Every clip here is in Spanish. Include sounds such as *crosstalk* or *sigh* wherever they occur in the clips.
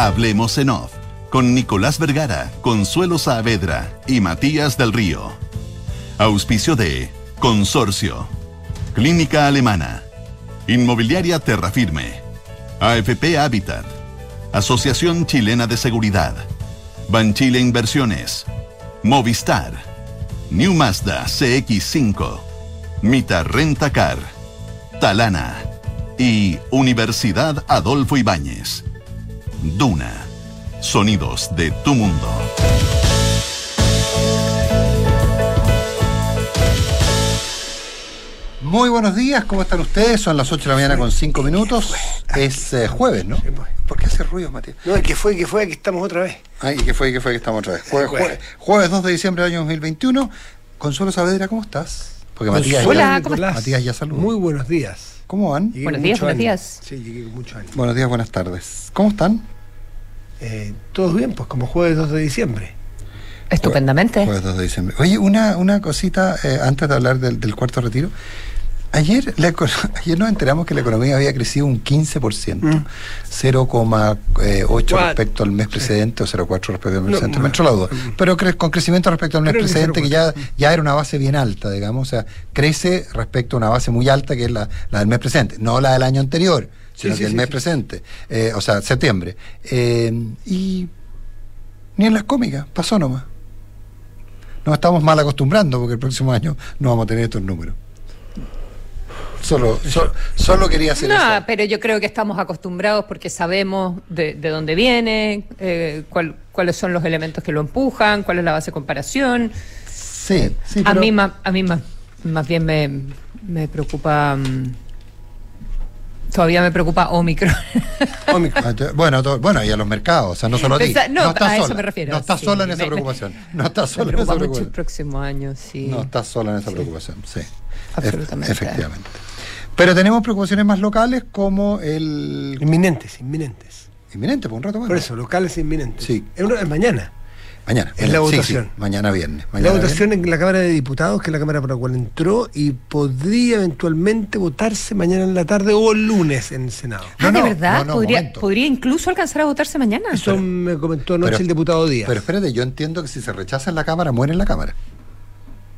Hablemos en Off con Nicolás Vergara, Consuelo Saavedra y Matías del Río. Auspicio de Consorcio, Clínica Alemana, Inmobiliaria Terrafirme, AFP Habitat, Asociación Chilena de Seguridad, Banchile Inversiones, Movistar, New Mazda CX5, Mita Renta Car, Talana y Universidad Adolfo Ibáñez. Duna. Sonidos de tu mundo. Muy buenos días, ¿cómo están ustedes? Son las 8 de la mañana con 5 minutos. Es eh, jueves, ¿no? ¿Por qué hace ruido, Matías? No, es que fue, que fue, que estamos otra vez. Ay, ¿y qué fue, qué fue que estamos otra vez? Jueves, jueves, jueves 2 de diciembre del año 2021. Consuelo Saavedra, ¿cómo estás? Porque Matías, Hola, ya, ¿cómo estás? Matías ya saludó. Muy buenos días. ¿Cómo van? Llegué Buenos días, buenos ánimo. días. Sí, llegué con mucho ánimo. Buenos días, buenas tardes. ¿Cómo están? Eh, Todos bien, pues como jueves 2 de diciembre. Estupendamente. Jueves 2 de diciembre. Oye, una, una cosita eh, antes de hablar del, del cuarto retiro. Ayer, la *laughs* ayer nos enteramos que la economía había crecido un 15%, Mm. 0,8 What? respecto al mes precedente o 0,4 respecto al mes No, precedente. no. me entró la duda. Pero cre- con crecimiento respecto al mes precedente, que ya, 0,4. ya era una base bien alta, digamos. O sea, crece respecto a una base muy alta que es la, la del mes presente, no la del año anterior, sino Sí, que sí, el mes presente, eh, o sea, septiembre. Eh, y ni en las cómicas, pasó nomás. Nos estamos mal acostumbrando porque el próximo año no vamos a tener estos números. Solo, so- solo quería hacer No, eso. pero yo creo que estamos acostumbrados porque sabemos de, de dónde viene, eh, cuál- cuáles son los elementos que lo empujan, cuál es la base de comparación. Sí, sí, a mí, más, a mí más, más bien me, me preocupa. mm, todavía me preocupa Omicron. *laughs* Omicron. Ah, Bueno, bueno, y a los mercados, o sea, no solo a ti. No, estás a eso me refiero, No estás sí. sola en esa Me- preocupación. *laughs* No estás me sola en esa preocupa mucho el preocupación. próximo año, sí. No estás sola en esa preocupación, sí. Absolutamente. Ef- efectivamente. Pero tenemos preocupaciones más locales como el Inminentes, inminentes. inminente, por un rato más. Por eso, locales inminentes. Sí. Es, una- es mañana. Mañana. Es la sí, votación. sí, mañana viernes. la votación en la Cámara de Diputados, que es la Cámara por la cual entró, y podría eventualmente votarse mañana en la tarde o el lunes en el Senado. No, ah, de no, verdad, no, no, podría, podría incluso alcanzar a votarse mañana. Eso me comentó anoche Pero- el diputado Díaz. Pero espérate, yo entiendo que si se rechaza en la Cámara, muere en la Cámara.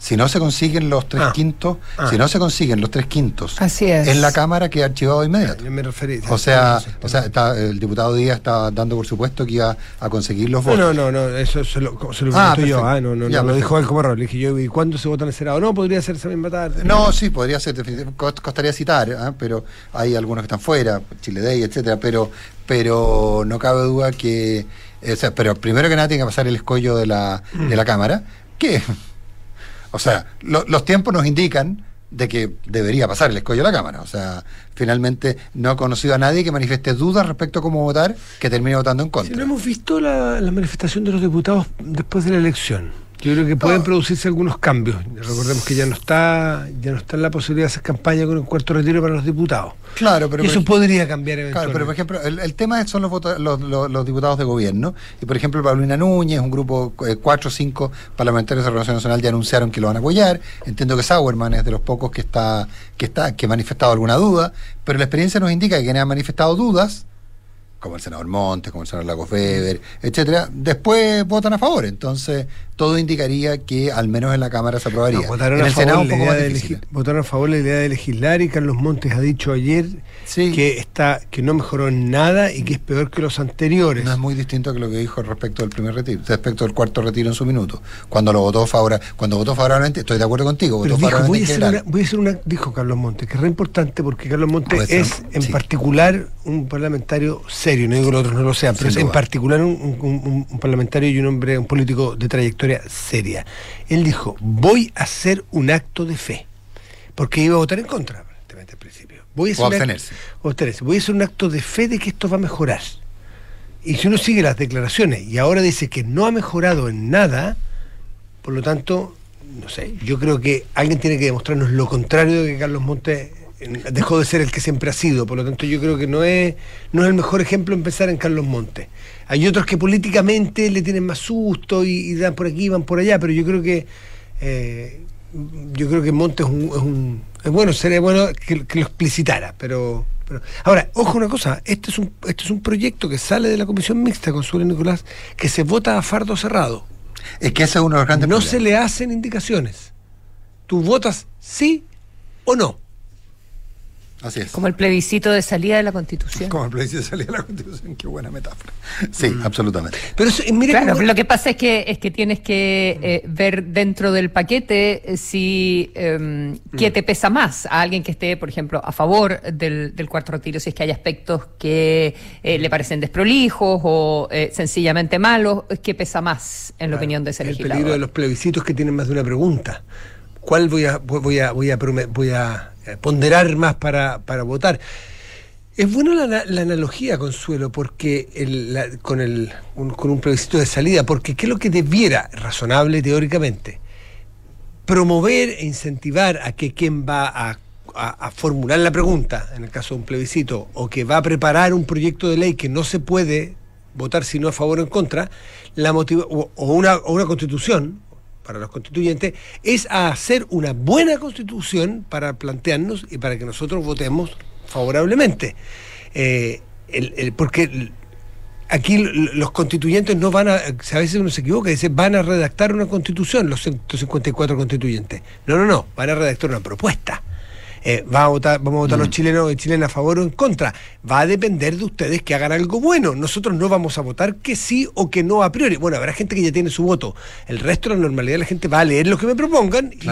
Si no se consiguen los tres Ah. quintos, Ah. si no se consiguen los tres quintos Así es. en la Cámara, queda archivado de inmediato. Yo me referí. O sea, o sea está- el diputado Díaz está dando por supuesto que iba a conseguir los votos. No, no, no, no, eso se lo, se lo Ah, pregunto yo, perfecto. ah, no, no, Ya, no, lo dijo él como error. Le dije yo, ¿y cuándo se vota en el Senado? No, podría ser esa misma tarde. No, sí, podría ser, costaría citar, ¿ah? pero hay algunos que están fuera, Chile Day, etcétera, pero, pero no cabe duda que, eh, o sea, pero primero que nada tiene que pasar el escollo de la, de la Cámara, que, o sea, lo- los tiempos nos indican de que debería pasar el escollo de la Cámara, o sea, finalmente no he conocido a nadie que manifieste dudas respecto a cómo votar que termine votando en Si contra. no hemos visto la manifestación de los diputados después de la elección. Yo creo que pueden producirse algunos cambios. Recordemos que ya no está ya no está la posibilidad de hacer campaña con un cuarto retiro para los diputados. Claro, pero y eso podría cambiar Claro, eventualmente. pero por ejemplo, el, el tema son los, votos- los, los- los diputados de gobierno. Y por ejemplo, Paulina Núñez, un grupo, eh, cuatro o cinco parlamentarios de la Renovación Nacional ya anunciaron que lo van a apoyar. Entiendo que Sauerman es de los pocos que está, que está, que ha manifestado alguna duda, pero la experiencia nos indica que quienes han manifestado dudas, como el senador Montes, como el senador Lagos Weber, etcétera, después votan a favor. Entonces, todo indicaría que al menos en la Cámara se aprobaría. No, votaron, en a favor Senado un la poco idea más de difícil. elegir- votaron a favor la idea de legislar y Carlos Montes ha dicho ayer Sí. que está que no mejoró en nada y que es peor que los anteriores. No es muy distinto que lo que dijo respecto del primer retiro, respecto del cuarto retiro en su minuto. Cuando lo votó cuando votó favorablemente, estoy de acuerdo contigo, votó voy a, hacer una, voy a hacer una, dijo Carlos Montes, que es re importante porque Carlos Montes Puede ser, es en sí. particular un parlamentario serio, no digo que los otros no lo sean, pero Sin es en particular un, un- un- un parlamentario y un hombre, un político de trayectoria seria. Él dijo, voy a hacer un acto de fe, porque iba a votar en contra, aparentemente al principio. Voy a hacer O abstenerse. Voy a hacer un acto de fe de que esto va a mejorar. Y si uno sigue las declaraciones y ahora dice que no ha mejorado en nada, por lo tanto, no sé, yo creo que alguien tiene que demostrarnos lo contrario de que Carlos Montes dejó de ser el que siempre ha sido. Por lo tanto, yo creo que no es, no es el mejor ejemplo empezar en Carlos Montes. Hay otros que políticamente le tienen más susto y, y dan por aquí, van por allá, pero yo creo que eh, yo creo que Montes es un, es un, Es bueno, sería bueno que, que lo explicitara, pero, pero. Ahora, ojo una cosa, este es un, este es un proyecto que sale de la comisión mixta con Suelo Nicolás, que se vota a fardo cerrado. Es que ese es uno de los grandes No problemas. se le hacen indicaciones. Tú votas sí o no. Así es. Como el plebiscito de salida de la Constitución. Como el plebiscito de salida de la Constitución, qué buena metáfora. Sí, absolutamente. Pero eso, mire Claro, cómo- lo que pasa es que es que tienes que eh, ver dentro del paquete eh, si eh, qué te pesa más a alguien que esté, por ejemplo, a favor del, del cuarto retiro, si es que hay aspectos que eh, le parecen desprolijos o eh, sencillamente malos, ¿qué pesa más en la opinión de ese el legislador? peligro de los plebiscitos que tienen más de una pregunta. ¿Cuál voy a, voy a, voy a, voy a ponderar más para, para votar? Es buena la, ana- la analogía, Consuelo, porque el- la- con, el, un, con un plebiscito de salida, porque ¿qué es lo que debiera, razonable teóricamente, promover e incentivar a que quien va a, formular la pregunta, en el caso de un plebiscito, o que va a preparar un proyecto de ley que no se puede votar sino a favor o en contra, la motiva- o una, o una constitución para los constituyentes, es a hacer una buena constitución para plantearnos y para que nosotros votemos favorablemente. Eh, porque aquí los constituyentes no van a, a veces uno se equivoca, dice, van a redactar una constitución, los 154 constituyentes. No, no, no, van a redactar una propuesta. Eh, va a votar, vamos a votar los chilenos y chilenas a favor o en contra. Va a depender de ustedes que hagan algo bueno. Nosotros no vamos a votar que sí o que no a priori. Bueno, habrá gente que ya tiene su voto. El resto de la normalidad la gente va a leer lo que me propongan. y-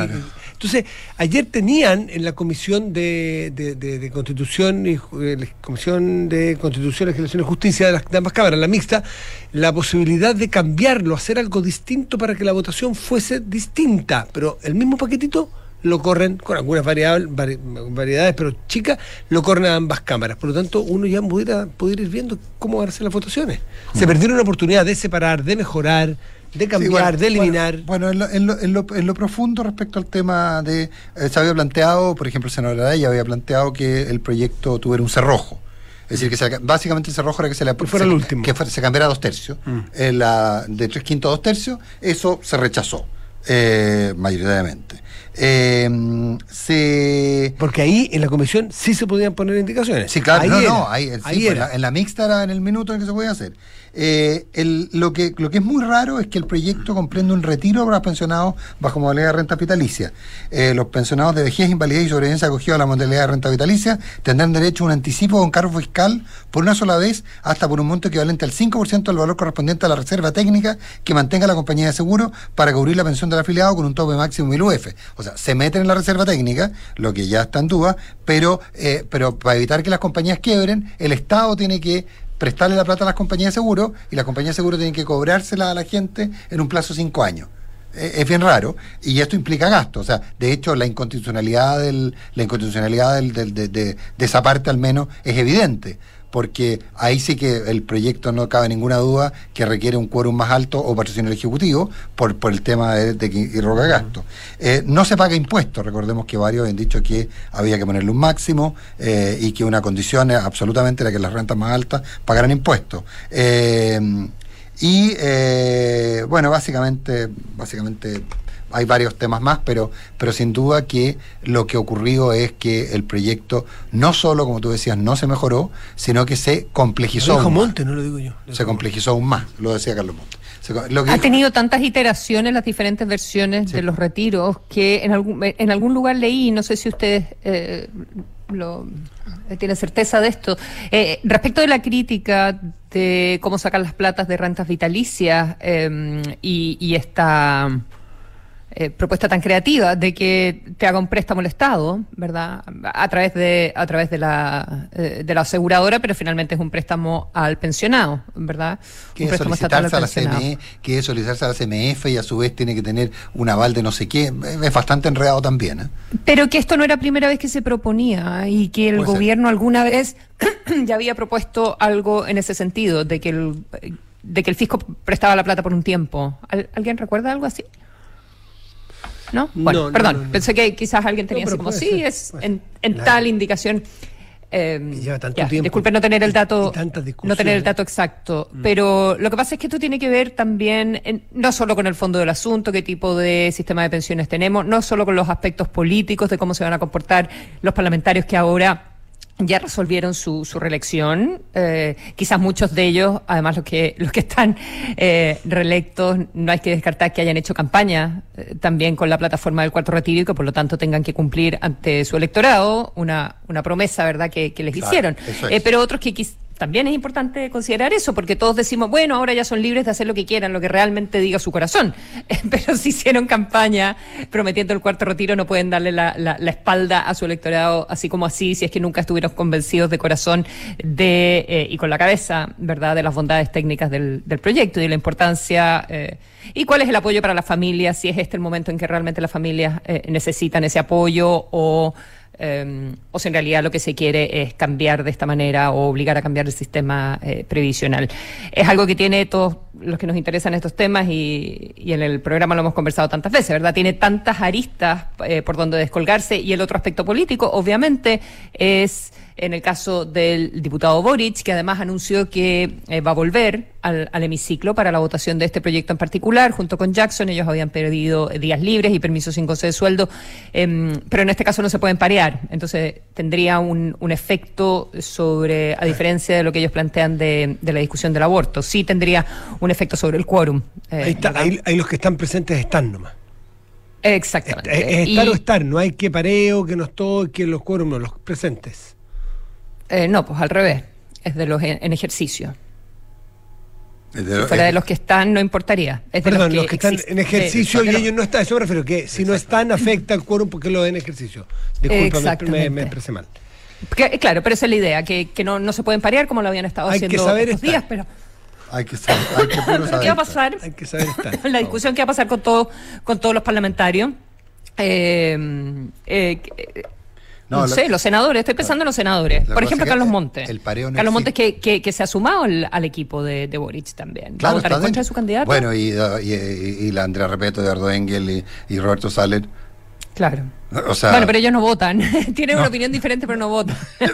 entonces, ayer tenían en la Comisión de, de- de- de Constitución y eh, Comisión de Constitución, Legislación y Justicia de las de ambas cámaras, la mixta, la posibilidad de cambiarlo, hacer algo distinto para que la votación fuese distinta. Pero el mismo paquetito lo corren con algunas variables, vari- variedades, pero chicas, lo corren a ambas cámaras. Por lo tanto, uno ya pudiera, pudiera ir viendo cómo van a ser las votaciones. Se perdieron una oportunidad de separar, de mejorar, de cambiar, Sí, bueno, de eliminar. Bueno, bueno, en, lo, en, lo, en, lo, en lo profundo respecto al tema de. eh, se había planteado, por ejemplo, el senador Araya había planteado que el proyecto tuviera un cerrojo. Es decir, que se- básicamente el cerrojo era que se le fuera se- el último. Que fuera- se cambiara a dos tercios. Eh, la- de tres quintos a dos tercios, eso se rechazó, eh, mayoritariamente. Eh, se. Porque ahí en la comisión sí se podían poner indicaciones. Sí, claro, Ahí no, era, no, ahí, sí, ahí era. la- en la mixta era en el minuto en que se podía hacer. Eh, lo, que, lo que es muy raro es que el proyecto comprende un retiro para pensionados bajo modalidad de renta vitalicia. Eh, los pensionados de vejez, invalidez y sobrevivencia acogidos a la modalidad de renta vitalicia tendrán derecho a un anticipo o un cargo fiscal por una sola vez hasta por un monto equivalente al 5% del valor correspondiente a la reserva técnica que mantenga la compañía de seguro para cubrir la pensión del afiliado con un tope máximo de 1000 UF. O sea, se meten en la reserva técnica, lo que ya está en duda, pero, eh, pero para evitar que las compañías quiebren, el Estado tiene que prestarle la plata a las compañías de seguro y las compañías de seguro tienen que cobrársela a la gente en un plazo de cinco años. Eh, Es bien raro y esto implica gasto. O sea, de hecho, la inconstitucionalidad, del, la inconstitucionalidad del- del- de, de- de esa parte al menos es evidente, porque ahí sí que el proyecto no cabe ninguna duda que requiere un quórum más alto o patrocinio del Ejecutivo por, por el tema de, que irroga gasto. Eh, no se paga impuestos, recordemos que varios han dicho que había que ponerle un máximo eh, y que una condición absolutamente era que las rentas más altas pagaran impuestos. Eh, y eh, bueno, básicamente, básicamente hay varios temas más, pero, pero sin duda que lo que ocurrió es que el proyecto no solo, como tú decías, no se mejoró, sino que se complejizó. Lo dijo aún más. Monte, no lo digo yo. Se complejizó aún más, lo decía Carlos Monte. Se co- lo que Ha dijo- tenido tantas iteraciones las diferentes versiones Sí. de los retiros que en algún, en algún lugar leí, no sé si ustedes eh, lo, eh, tienen certeza de esto, eh, respecto de la crítica de cómo sacar las platas de rentas vitalicias eh, y, y esta eh, propuesta tan creativa de que te haga un préstamo el Estado, ¿verdad? A través de a través de la eh, de la aseguradora, pero finalmente es un préstamo al pensionado, ¿verdad? que un es solicitarse a la. CME, que es solicitarse a la CMF y a su vez tiene que tener un aval de no sé qué. Es bastante enredado también. ¿eh? Pero que esto no era primera vez que se proponía y que el Puede ser. gobierno alguna vez *clears throat* ya había propuesto algo en ese sentido, de que el, de que el fisco prestaba la plata por un tiempo. ¿Al- ¿Alguien recuerda algo así? ¿No? Bueno, No, no, perdón, no, pensé que quizás alguien tenía así como, sí, ser, es en, ser. en Claro. tal indicación. Eh, lleva tanto ya, tiempo disculpe no tener el dato, no tener el discusiones. dato exacto, pero lo que pasa es que esto tiene que ver también en- no solo con el fondo del asunto, qué tipo de sistema de pensiones tenemos, no solo con los aspectos políticos de cómo se van a comportar los parlamentarios que ahora ya resolvieron su, su reelección. Eh, quizás muchos de ellos, además los que, los que están eh, reelectos, no hay que descartar que hayan hecho campaña eh, también con la plataforma del cuarto retiro y que por lo tanto tengan que cumplir ante su electorado una, una promesa, ¿verdad?, que, que les Claro, hicieron. es. Eh, pero otros que también es importante considerar eso, porque todos decimos, bueno, ahora ya son libres de hacer lo que quieran, lo que realmente diga su corazón. *laughs* Pero si hicieron campaña prometiendo el cuarto retiro, no pueden darle la, la- la espalda a su electorado así como así, si es que nunca estuvieron convencidos de corazón de eh, y con la cabeza, ¿verdad?, de las bondades técnicas del, del proyecto y de la importancia. eh, y cuál es el apoyo para las familias, si es este el momento en que realmente las familias eh, necesitan ese apoyo o eh, o si en realidad lo que se quiere es cambiar de esta manera o obligar a cambiar el sistema eh, previsional. Es algo que tiene todos los que nos interesan estos temas y, y en el programa lo hemos conversado tantas veces, ¿verdad? Tiene tantas aristas eh, por donde descolgarse y el otro aspecto político, obviamente, es en el caso del diputado Boric, que además anunció que eh, va a volver al, al hemiciclo para la votación de este proyecto en particular, junto con Jackson. Ellos habían perdido días libres y permisos sin goce de sueldo, em, pero en este caso no se pueden parear. Entonces tendría un, un efecto sobre, a diferencia de lo que ellos plantean de, de la discusión del aborto, sí tendría un efecto sobre el quórum. eh, Ahí, está, ahí, ahí los que están presentes están nomás. Exactamente. Es, es estar Y- o estar, no hay que pareo, que no estoy, que los quórum, no, los presentes. Eh, no, pues al revés. Es de los en, en ejercicio. Es de- Fuera es- de los que están, no importaría. Es de Perdón, los que, están en ejercicio de- y ellos no están, eso me refiero, que si no están afecta al quórum porque lo en ejercicio. Disculpa, me, Exactamente. me expresé mal. Que- claro, pero esa es la idea, que, que no, no se pueden parear como lo habían estado Hay que haciendo saber estos días, pero Hay que saber, hay que saber *laughs* ¿qué va a estar. pasar? Hay que saber estar. *laughs* la discusión que va a pasar con, todo, con todos los parlamentarios. Eh, eh, eh, No, sé, los senadores, estoy pensando en los senadores. Por ejemplo, Carlos Montes. el pareo no Carlos Montes que, que, que se ha sumado al, al equipo de, de Boric también. ¿Va a Claro, votar en contra de su candidato? Bueno, y, y, y- y la Andrea Repeto, Eduardo Engel y, y Roberto Saller. Claro. O sea, bueno, pero ellos no votan. *laughs* *laughs* Tienen No. una opinión diferente, pero no votan. *laughs*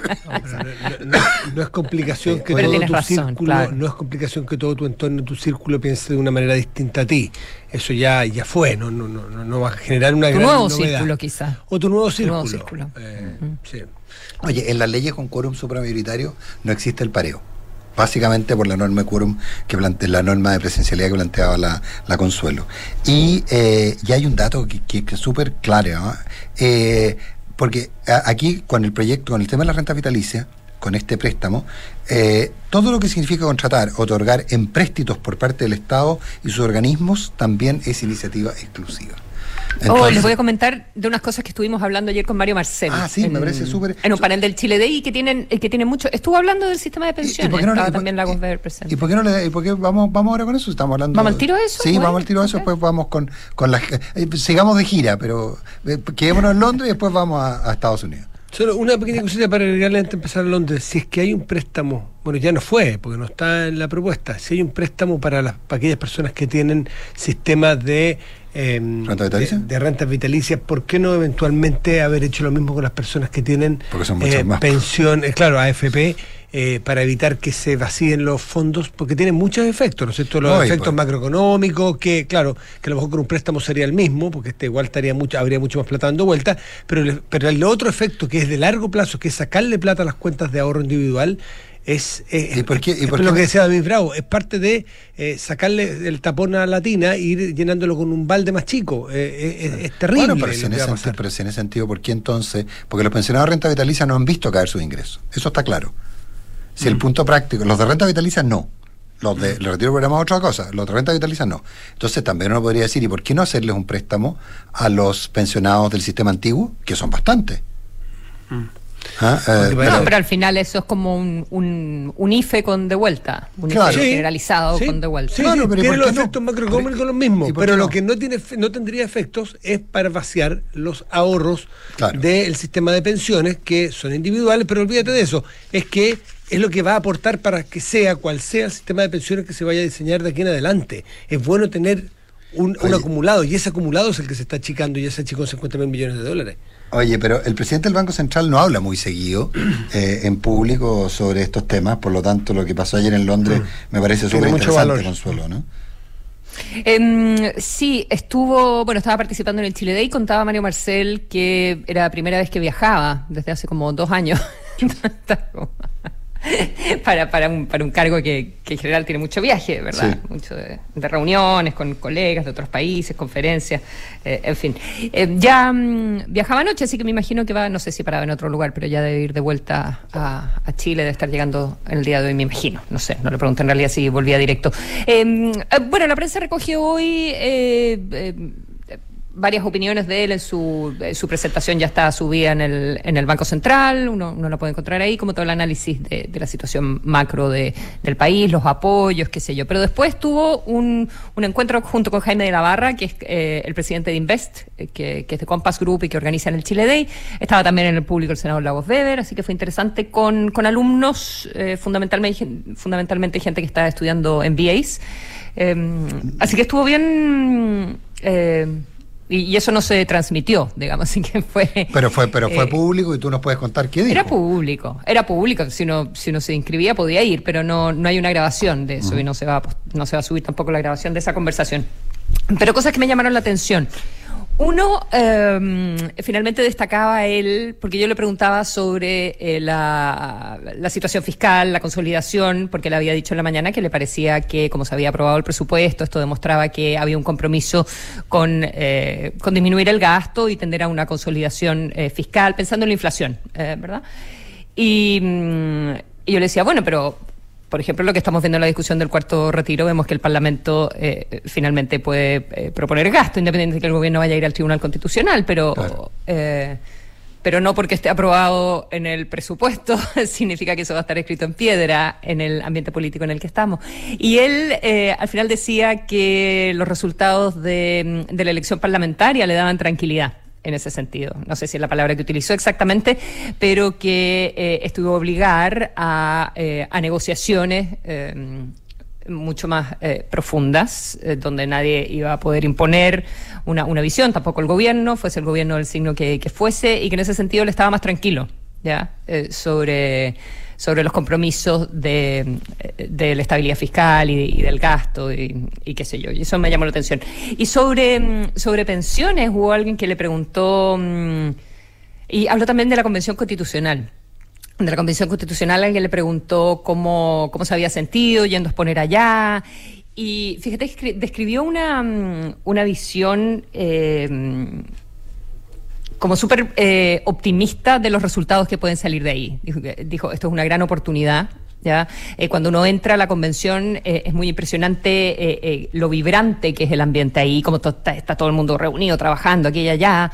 No, no- no es complicación que Pero todo tu razón, círculo, claro. no es complicación que todo tu entorno, tu círculo piense de una manera distinta a ti. Eso ya, ya fue, no, no, no, no, no va a generar una Tu gran nuevo novedad. círculo, quizá. O tu nuevo Tu círculo. nuevo círculo. Eh, sí. Oye, en las leyes con quórum supramayoritario no existe el pareo. Básicamente por la norma de quórum, que plante- la norma de presencialidad que planteaba la, la Consuelo. Y, eh, hay un dato que, es súper claro, ¿ah? Eh, porque aquí con el proyecto, con el tema de la renta vitalicia, con este préstamo, eh, todo lo que significa contratar, otorgar empréstitos por parte del Estado y sus organismos también es iniciativa exclusiva. Oh, les voy a comentar de unas cosas que estuvimos hablando ayer con Mario Marcel. Ah, sí, me parece súper- En un panel del Chile Day que tienen, eh, que tiene mucho. Estuvo hablando del sistema de pensiones. por qué no le- Estaba y por- también Lagos y- Ver presente. ¿Y por qué no le, y por qué vamos, vamos ahora con eso? Estamos hablando. ¿Vamos al tiro a eso? Sí, Bueno, vamos al tiro a eso, ok. después vamos con, con las. eh, sigamos de gira, pero eh, quedémonos en Londres y después vamos a, a Estados Unidos. Solo una pequeña cosita para agregarle antes de empezar a Londres. Si es que hay un préstamo, bueno, ya no fue, porque no está en la propuesta. Si hay un préstamo para, las, para aquellas personas que tienen sistemas de, eh, ¿Renta vitalicia? de, de rentas vitalicias, ¿por qué no eventualmente haber hecho lo mismo con las personas que tienen más. pensión, eh, claro, AFP? eh, para evitar que se vacíen los fondos, porque tienen muchos efectos, ¿no es cierto? Los No, efectos pues- macroeconómicos, que claro, que a lo mejor con un préstamo sería el mismo, porque este igual estaría mucho, habría mucho más plata dando vuelta, pero, el- pero el otro efecto que es de largo plazo, que es sacarle plata a las cuentas de ahorro individual, es, es- ¿Y por qué- y es por lo que decía David Bravo, es parte de eh, sacarle el tapón a la tina e ir llenándolo con un balde más chico. Eh, es, es terrible. Bueno, pero si, en ese, sentido, pero si en ese sentido, ¿por qué entonces? Porque los pensionados de renta vitalicia no han visto caer sus ingresos. Eso está claro. Si Mm. el punto práctico, los de renta vitalicia no. Los de el retiro programado otra cosa, los de renta vitalicia no. Entonces también uno podría decir, ¿y por qué no hacerles un préstamo a los pensionados del sistema antiguo? Que son bastantes. Ah, eh, pero- No, pero al final eso es como un, un, un IFE con de vuelta. Un Claro. IFE Sí, generalizado sí, con de vuelta. Sí, Claro, sí, pero ¿y tiene los no? efectos macroeconómicos los mismos, ¿Y por pero lo que no tiene no tendría efectos es para vaciar los ahorros Claro. del sistema de pensiones que son individuales, pero olvídate de eso, es que es lo que va a aportar para que sea cual sea el sistema de pensiones que se vaya a diseñar de aquí en adelante. Es bueno tener un, acumulado y ese acumulado es el que se está achicando y ya se achicó en 50 mil millones de dólares. Oye, pero el presidente del Banco Central no habla muy seguido *clears throat* eh, en público sobre estos temas, por lo tanto lo que pasó ayer en Londres me parece súper interesante. Consuelo, ¿no? Em, sí, estuvo, bueno, estaba participando en el Chile Day, contaba Mario Marcel que era la primera vez que viajaba, desde hace como dos años. *laughs* *laughs* Para, para, un, para un cargo que, que en general tiene mucho viaje, ¿verdad? Sí. Mucho de, de reuniones con colegas de otros países, conferencias, eh, en fin. Eh, ya mm, viajaba anoche, así que me imagino que va, no sé si paraba en otro lugar, pero ya debe ir de vuelta a, a Chile, de estar llegando en el día de hoy, me imagino. No sé, no le pregunté en realidad si volvía directo. Eh, bueno, la prensa recogió hoy varias opiniones de él en su, su presentación, ya está subida en el, en el Banco Central, uno, uno la puede encontrar ahí, como todo el análisis de, de la situación macro de, del país, los apoyos, qué sé yo. Pero después tuvo un, un encuentro junto con Jaime de la Barra, que es eh, el presidente de Invest, eh, que, que es de Compass Group y que organiza en el Chile Day. Estaba también en el público el senador Lagos Weber, así que fue interesante con, con alumnos, eh, fundamentalmente, fundamentalmente gente que está estudiando MBAs. Eh, así que estuvo bien. Y, y eso no se transmitió, digamos, *laughs* así que fue. Pero fue, pero fue eh, público y tú nos puedes contar qué dijo. Era público, era público. Si uno, si uno se inscribía podía ir, pero no, no hay una grabación de eso y no se, va, no se va a subir tampoco la grabación de esa conversación. Pero cosas que me llamaron la atención. Uno, eh, finalmente destacaba él, porque yo le preguntaba sobre eh, la, situación fiscal, la consolidación, porque le había dicho en la mañana que le parecía que, como se había aprobado el presupuesto, esto demostraba que había un compromiso con, eh, con disminuir el gasto y tender a una consolidación eh, fiscal, pensando en la inflación, ¿verdad? Y, mm, y yo le decía, bueno, pero por ejemplo, lo que estamos viendo en la discusión del cuarto retiro, vemos que el Parlamento eh, finalmente puede eh, proponer gasto, independiente de que el gobierno vaya a ir al Tribunal Constitucional, pero, Claro. eh, pero no porque esté aprobado en el presupuesto, *laughs* significa que eso va a estar escrito en piedra en el ambiente político en el que estamos. Y él eh, al final decía que los resultados de, de la elección parlamentaria le daban tranquilidad en ese sentido. No sé si es la palabra que utilizó exactamente, pero que eh, iba a obligar a, eh, negociaciones eh, mucho más profundas, donde nadie iba a poder imponer una, visión, tampoco el gobierno, fuese el gobierno del signo que, fuese, y que en ese sentido le estaba más tranquilo, ¿ya? Sobre sobre los compromisos de, de la estabilidad fiscal y, y del gasto y, qué sé yo. Y eso me llamó la atención. Y sobre, sobre pensiones, hubo alguien que le preguntó, mm, y habló también de la Convención Constitucional. De la Convención Constitucional alguien le preguntó cómo, cómo se había sentido yendo a exponer allá. Y fíjate, escri- describió una, mm, una visión eh, como súper eh, optimista de los resultados que pueden salir de ahí. Dijo, dijo esto es una gran oportunidad. ¿ya? Eh, cuando uno entra a la convención eh, es muy impresionante eh, eh, lo vibrante que es el ambiente ahí, como to- está todo el mundo reunido, trabajando aquí y allá.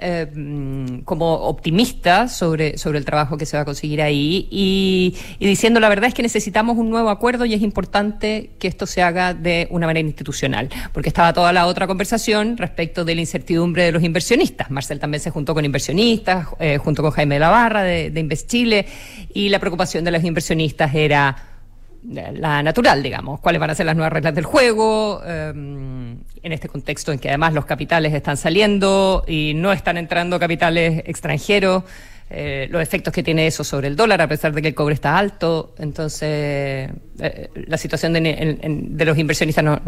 Eh, mm, como optimista sobre, sobre el trabajo que se va a conseguir ahí y, y diciendo la verdad es que necesitamos un nuevo acuerdo y es importante que esto se haga de una manera institucional, porque estaba toda la otra conversación respecto de la incertidumbre de los inversionistas. Marcel también se juntó con inversionistas, eh, junto con Jaime de la Barra de, de Invest Chile, y la preocupación de los inversionistas era la natural, digamos, cuáles van a ser las nuevas reglas del juego, eh, en este contexto en que además los capitales están saliendo y no están entrando capitales extranjeros, eh, los efectos que tiene eso sobre el dólar, a pesar de que el cobre está alto. Entonces, eh, la situación de, en- en- de los inversionistas no,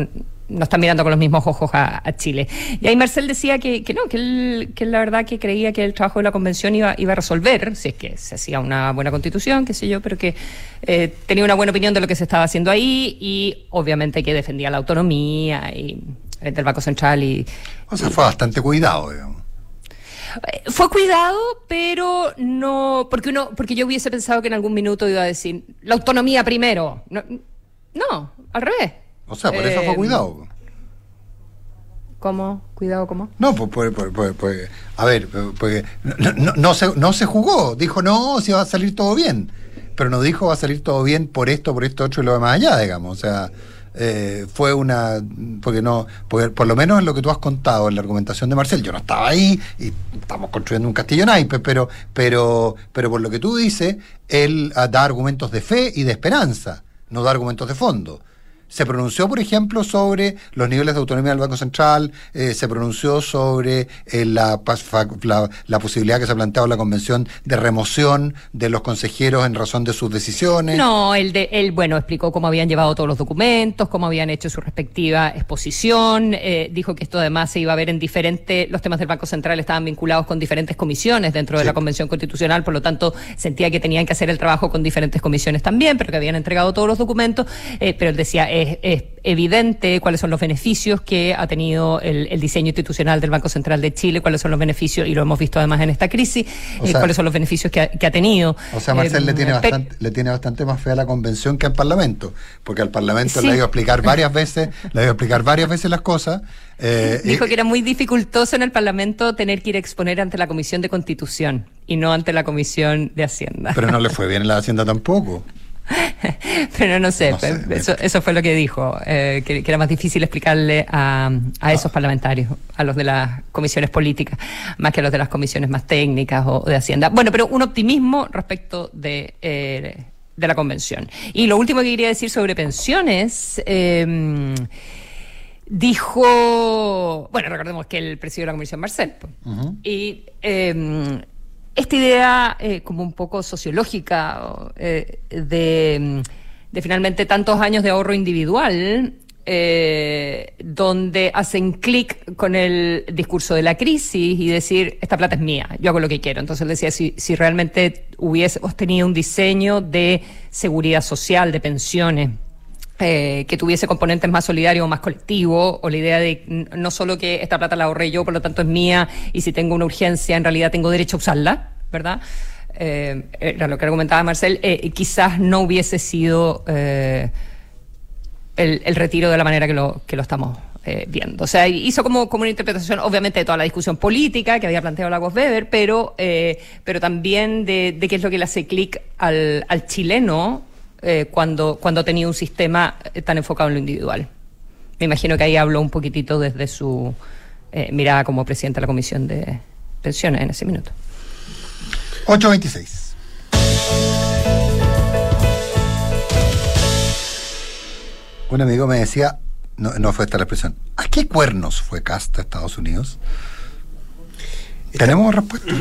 están mirando con los mismos ojos a, Chile. Y ahí Marcel decía que, no, que él, que la verdad que creía que el trabajo de la convención iba, iba a resolver, si es que se hacía una buena constitución, qué sé yo, pero que eh, tenía una buena opinión de lo que se estaba haciendo ahí y obviamente que defendía la autonomía y, eh, del Banco Central y, O sea, fue bastante cuidado, digamos. eh, Fue cuidado, pero no, porque uno, porque yo hubiese pensado que en algún minuto iba a decir la autonomía primero. No, no, al revés. O sea, por eso fue Eh, cuidado. ¿Cómo? Cuidado, ¿cómo? No, pues, pues, pues, pues, pues, a ver, pues, pues, no, no, no se, no se jugó. Dijo, no, si va a salir todo bien. Pero no dijo, va a salir todo bien por esto, por esto, otro y lo demás allá, digamos. O sea, eh, fue una. Porque no. Porque por lo menos en lo que tú has contado, en la argumentación de Marcel, yo no estaba ahí y estamos construyendo un castillo naipe, pero, pero, pero por lo que tú dices, él ah, da argumentos de fe y de esperanza, no da argumentos de fondo. Se pronunció, por ejemplo, sobre los niveles de autonomía del Banco Central, eh, se pronunció sobre eh, la, la, posibilidad que se ha planteado la Convención de remoción de los consejeros en razón de sus decisiones. No, él, de, él bueno, explicó cómo habían llevado todos los documentos, cómo habían hecho su respectiva exposición, eh, dijo que esto además se iba a ver en diferentes, los temas del Banco Central estaban vinculados con diferentes comisiones dentro de la Convención Constitucional, por lo tanto sentía que tenían que hacer el trabajo con diferentes comisiones también, pero que habían entregado todos los documentos, pero él decía, es, evidente cuáles son los beneficios que ha tenido el, diseño institucional del Banco Central de Chile, cuáles son los beneficios, y lo hemos visto además en esta crisis, eh, cuáles son los beneficios que ha, tenido. O sea, Marcel le, eh, tiene bastante, le tiene bastante más fe a la convención que al Parlamento, porque al Parlamento le ha ido a explicar varias veces, le ha ido a explicar varias veces las cosas. Eh, Dijo que era muy dificultoso en el Parlamento tener que ir a exponer ante la Comisión de Constitución y no ante la Comisión de Hacienda. Pero no le *laughs* fue bien en la Hacienda tampoco. *laughs* Pero no sé, eso, fue lo que dijo, eh, que, era más difícil explicarle a, esos ah. parlamentarios, a los de las comisiones políticas, más que a los de las comisiones más técnicas o de Hacienda. Bueno, pero un optimismo respecto de, eh, de la convención. Y lo último que quería decir sobre pensiones. Eh, dijo, bueno, recordemos que el presidente de la Comisión Marcel, y esta idea eh, como un poco sociológica eh, de, finalmente tantos años de ahorro individual, eh, donde hacen clic con el discurso de la crisis y decir, esta plata es mía, yo hago lo que quiero. Entonces decía, si, si realmente hubiésemos tenido un diseño de seguridad social, de pensiones, eh, que tuviese componentes más solidarios más colectivos, o la idea de no solo que esta plata la ahorré yo, por lo tanto es mía, y si tengo una urgencia, en realidad tengo derecho a usarla, ¿verdad? Eh, era lo que argumentaba Marcel, eh, quizás no hubiese sido el, retiro de la manera que lo, que lo estamos viendo. O sea, hizo como, como una interpretación, obviamente, de toda la discusión política que había planteado Lagos Weber, pero, pero también de, qué es lo que le hace clic al, al chileno eh, cuando, cuando tenía un sistema eh, tan enfocado en lo individual. Me imagino que ahí habló un poquitito desde su eh, mirada como presidente de la Comisión de Pensiones en ese minuto. 826. Un amigo me decía, no, no fue esta la expresión, ¿a qué cuernos fue Casta a Estados Unidos? ¿Tenemos respuesta?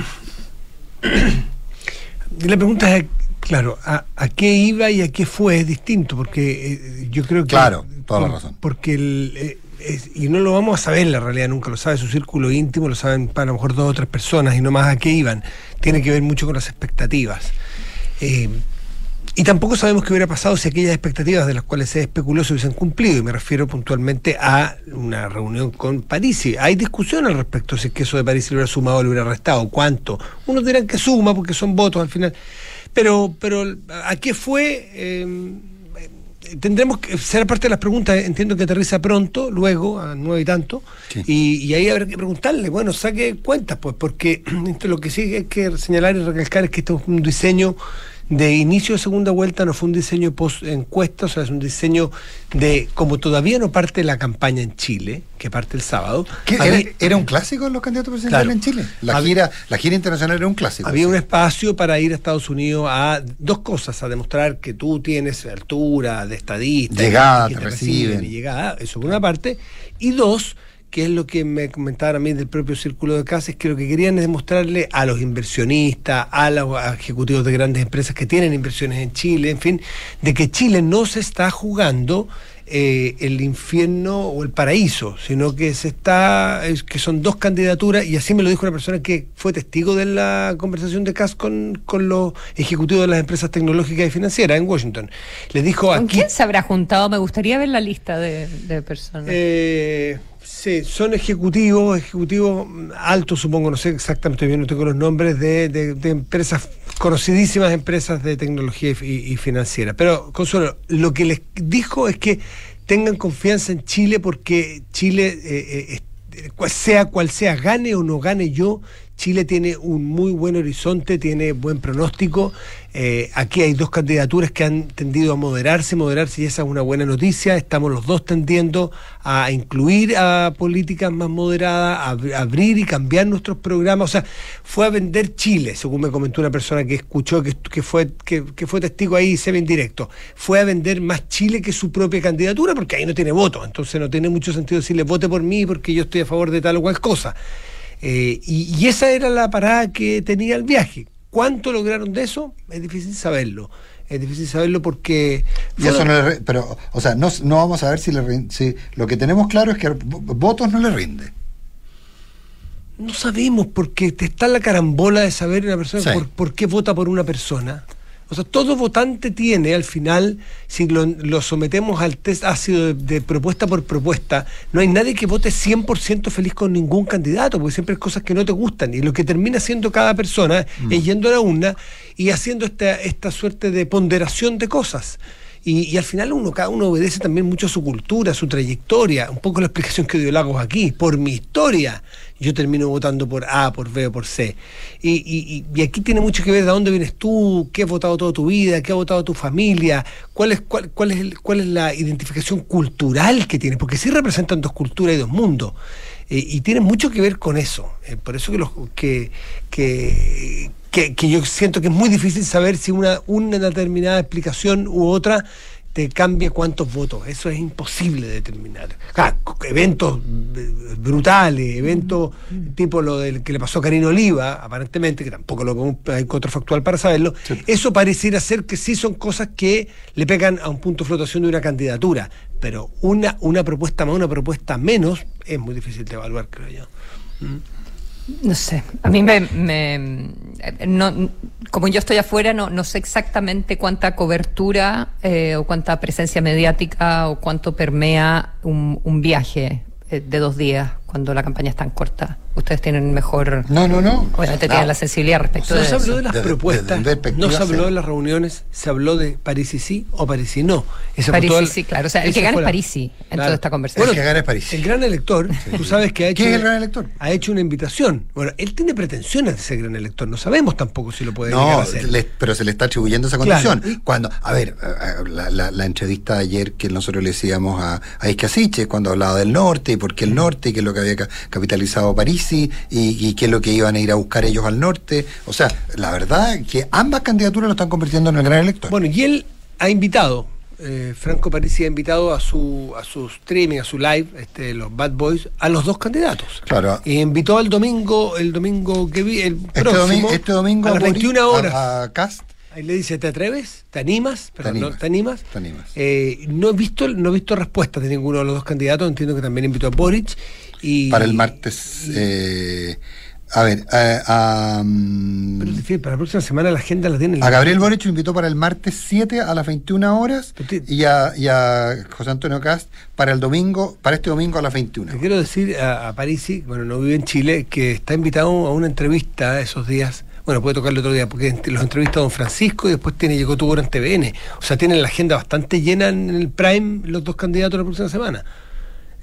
*clears throat* La pregunta es Claro, a, qué iba y a qué fue es distinto, porque eh, yo creo que... Claro, toda la razón. Porque el, eh, y no lo vamos a saber en la realidad nunca, lo sabe su círculo íntimo, lo saben para a lo mejor dos o tres personas y no más a qué iban. Tiene que ver mucho con las expectativas. Eh, y tampoco sabemos qué hubiera pasado si aquellas expectativas de las cuales se especuló se hubiesen cumplido. Y me refiero puntualmente a una reunión con París. Hay discusión al respecto si es que eso de París le hubiera sumado o le hubiera restado. ¿Cuánto? Unos dirán que suma porque son votos al final. Pero, pero ¿a qué fue? Eh, tendremos que ser parte de las preguntas, entiendo que aterriza pronto, luego, a nueve y tanto, y, ahí habrá que preguntarle, bueno, saque cuentas, pues, porque *clears throat* lo que sí hay que señalar y recalcar es que esto es un diseño de inicio de segunda vuelta no fue un diseño post encuesta, o sea, es un diseño de, como todavía no parte la campaña en Chile, que parte el sábado. Era, un clásico en los candidatos presidenciales en Chile? La, gira, la gira internacional era un clásico. Había un espacio para ir a Estados Unidos a dos cosas, a demostrar que tú tienes altura de estadista. Llegada, te, reciben. llegada, eso por una parte. Y dos, que es lo que me comentaban a mí del propio círculo de casa, es que lo que querían es demostrarle a los inversionistas, a los ejecutivos de grandes empresas que tienen inversiones en Chile, en fin, de que Chile no se está jugando eh, el infierno o el paraíso, sino que se está, que son dos candidaturas, y así me lo dijo una persona que fue testigo de la conversación de Cass con, los ejecutivos de las empresas tecnológicas y financieras en Washington. Les dijo ¿Con quién se habrá juntado? Me gustaría ver la lista de, de personas. Eh, Sí, son ejecutivos, ejecutivos altos, supongo, no sé exactamente bien, no tengo los nombres, de, empresas, conocidísimas empresas de tecnología y, financiera. Pero, Consuelo, lo que les dijo es que tengan confianza en Chile porque Chile, eh, eh, sea cual sea, gane o no gane yo, Chile tiene un muy buen horizonte, tiene buen pronóstico. Eh, aquí hay dos candidaturas que han tendido a moderarse, moderarse y esa es una buena noticia. Estamos los dos tendiendo a incluir a políticas más moderadas, a abrir y cambiar nuestros programas. O sea, fue a vender Chile, según me comentó una persona que escuchó, que, que fue, que, que, fue testigo ahí, se ve en directo. Fue a vender más Chile que su propia candidatura porque ahí no tiene voto. Entonces no tiene mucho sentido decirle vote por mí porque yo estoy a favor de tal o cual cosa. Eh, y, y, esa era la parada que tenía el viaje. ¿Cuánto lograron de eso? Es difícil saberlo. Es difícil saberlo porque... Y eso no le, pero, o sea, no, no, vamos a ver si, le, si lo que tenemos claro es que votos no le rinde. No sabemos porque te está la carambola de saber una persona sí. por, por qué vota por una persona. O sea, todo votante tiene al final, si lo, lo sometemos al test ácido de, de, propuesta por propuesta, no hay nadie que vote 100% feliz con ningún candidato, porque siempre hay cosas que no te gustan. Y lo que termina haciendo cada persona mm. es yendo a la urna y haciendo esta, esta suerte de ponderación de cosas. Y, al final uno, cada uno obedece también mucho a su cultura, a su trayectoria, un poco la explicación que dio Lagos aquí, por mi historia, yo termino votando por A, por B o por C. Y, y, y, aquí tiene mucho que ver de dónde vienes tú, qué has votado toda tu vida, qué ha votado tu familia, cuál es, cuál, cuál es, el, cuál es la identificación cultural que tienes, porque sí representan dos culturas y dos mundos. Eh, y tiene mucho que ver con eso. Eh, por eso que, los, que, que que, que, yo siento que es muy difícil saber si una, una determinada explicación u otra te cambia cuántos votos. Eso es imposible de determinar. Eventos brutales, eventos tipo lo del que le pasó a Karina Oliva, aparentemente, que tampoco lo hay contrafactual para saberlo, sí. eso pareciera ser que sí son cosas que le pegan a un punto de flotación de una candidatura. Pero una, una propuesta más, una propuesta menos, es muy difícil de evaluar, creo yo. ¿Mm? No sé, a mí me, me no, como yo estoy afuera, no, no sé exactamente cuánta cobertura eh, o cuánta presencia mediática o cuánto permea un, un viaje eh, de dos días cuando la campaña es tan corta. Ustedes tienen mejor. No, no, no. Obviamente no. tienen la sensibilidad respecto no de se habló eso. de las De- propuestas, de- de no se habló de las reuniones, se habló de París y sí o París y no. Esa fue París y sí, claro. O sea, el que gana es Parisi en Claro. toda esta conversación. El que gana es París. El gran elector, tú sabes que ha hecho. ¿Quién es el gran elector? Ha hecho una invitación. Bueno, él tiene pretensiones de ser gran elector. No sabemos tampoco si lo puede llegar No, a ser. le- pero se le está atribuyendo esa Claro. condición. Cuando, a ver, eh, la, la- la entrevista de ayer que nosotros le decíamos a, a Iscasiche, cuando hablaba del norte y por qué el norte y qué es lo que había ca- capitalizado Parisi y, y qué es lo que iban a ir a buscar ellos al norte. O sea, la verdad que ambas candidaturas lo están convirtiendo en el gran elector. Bueno, y él ha invitado, eh, Franco Parisi ha invitado a su, a su streaming, a su live, este, los Bad Boys, a los dos candidatos. Claro. Y invitó al domingo, el domingo que vi, el Este, próximo, domi- este domingo a las Boric- 21 horas. A, a Cast. Ahí le dice, ¿te atreves? ¿Te animas? Perdón, animas. ¿no? ¿Te animas? Te animas. Eh, no he visto no he visto respuestas de ninguno de los dos candidatos. Entiendo que también invitó a Boric. Y, para el martes. eh, a ver, eh, a, mm, Pero para la próxima semana la agenda la tiene. a Gabriel Boric invitó para el martes 7 a las 21 horas te- y a, y a José Antonio Cast para el domingo, para este domingo a las 21. Te quiero decir a, a Parisi, bueno, no vive en Chile, que está invitado a una entrevista esos días. Bueno, puede tocarle otro día, porque los entrevista a don Francisco y después tiene llegó tu hora en TVN. O sea, tienen la agenda bastante llena en el Prime los dos candidatos la próxima semana.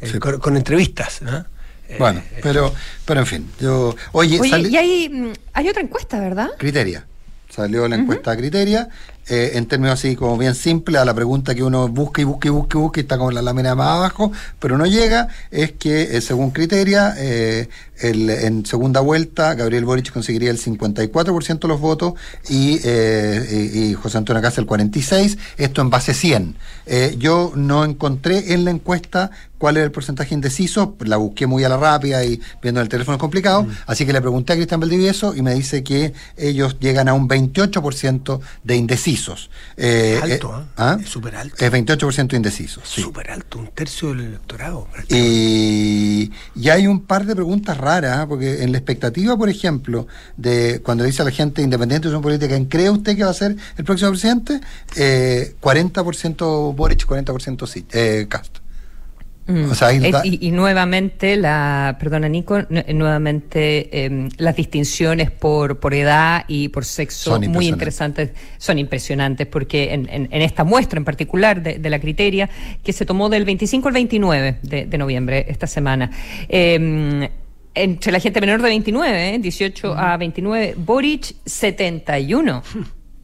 Sí. con, con entrevistas. ¿no? Eh, Bueno, eh, pero, pero en fin, yo. Oye, Oye, sale- y hay, mm, hay otra encuesta, ¿verdad? Criteria. Salió la encuesta Criteria, eh, en términos así como bien simple, a la pregunta que uno busca y busca y busca y busca y está con la lámina más abajo, pero no llega, es que eh, según Criteria, eh, el- en segunda vuelta, Gabriel Boric conseguiría el 54% de los votos y, y, y José Antonio Casa el 46%, esto en base 100. Eh, yo no encontré en la encuesta cuál era el porcentaje indeciso, la busqué muy a la rápida y viendo el teléfono es complicado, así que le pregunté a Cristian Valdivieso y me dice que ellos llegan a un 28% de indecisos. Eh, alto, eh, ¿eh? ¿ah? Es súper alto. Es 28% indecisos. sí. Súper alto, un tercio del electorado. Y, y hay un par de preguntas raras, ¿eh? porque en la expectativa, por ejemplo, de cuando le dice a la gente independiente de su política, ¿en cree usted que va a ser el próximo presidente? Eh, 40% Boric, 40% sí, eh, Cast. Mm. O sea, Eh, y, y nuevamente, la, perdona Nico, nu- eh, nuevamente eh, las distinciones por, por edad y por sexo Son muy interesantes, son impresionantes, porque en, en- en esta muestra en particular de, de la criteria, que se tomó del 25 al 29 de, de noviembre esta semana, eh, entre la gente menor de 29, 18 a 29, Boric 71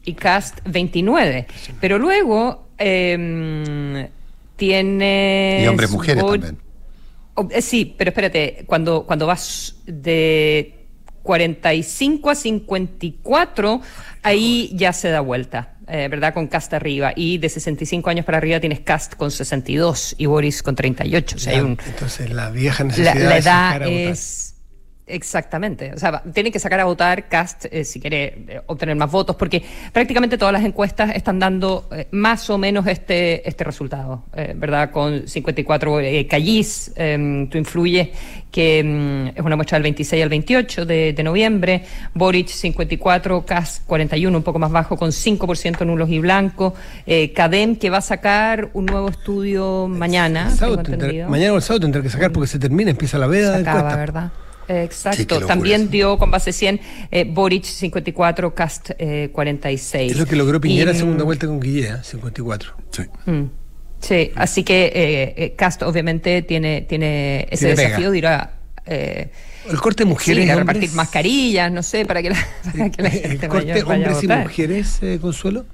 y Cast 29. Pero luego eh, tiene... Y hombres mujeres también. Eh, sí, pero espérate, cuando, cuando vas de 45 a 54, ahí ya se da vuelta. Eh, ¿verdad? Con cast arriba. Y de 65 años para arriba tienes cast con 62 y Boris con 38. O sea, hay un, entonces la vieja necesidad la, la edad es Exactamente. O sea, tienen que sacar a votar Cast eh, si quiere eh, obtener más votos, porque prácticamente todas las encuestas están dando eh, más o menos este, este resultado, ¿verdad? Con 54 Callis, em, tú influyes, que em, es una muestra del 26 al 28 de, de, noviembre, Boric 54, Cast 41, un poco más bajo, con 5% nulos y blancos, Cadem, que va a sacar un nuevo estudio mañana. mañana o el sábado tendrá que sacar porque se termina, empieza la veda. Se acaba, ¿verdad? Exacto. También dio con base 100 eh, Boric 54, Cast eh, 46. Es lo que logró Piñera y, segunda vuelta con Guillea, 54. Sí. Mm, sí, así que eh, eh, Cast obviamente tiene, tiene ese Tiene desafío pega. de ir a... eh, El corte de mujeres sí, y a hombres. repartir mascarillas, no sé, para que la, *laughs* para que la El gente corte vaya, vaya a hombres y votar. mujeres, eh, Consuelo.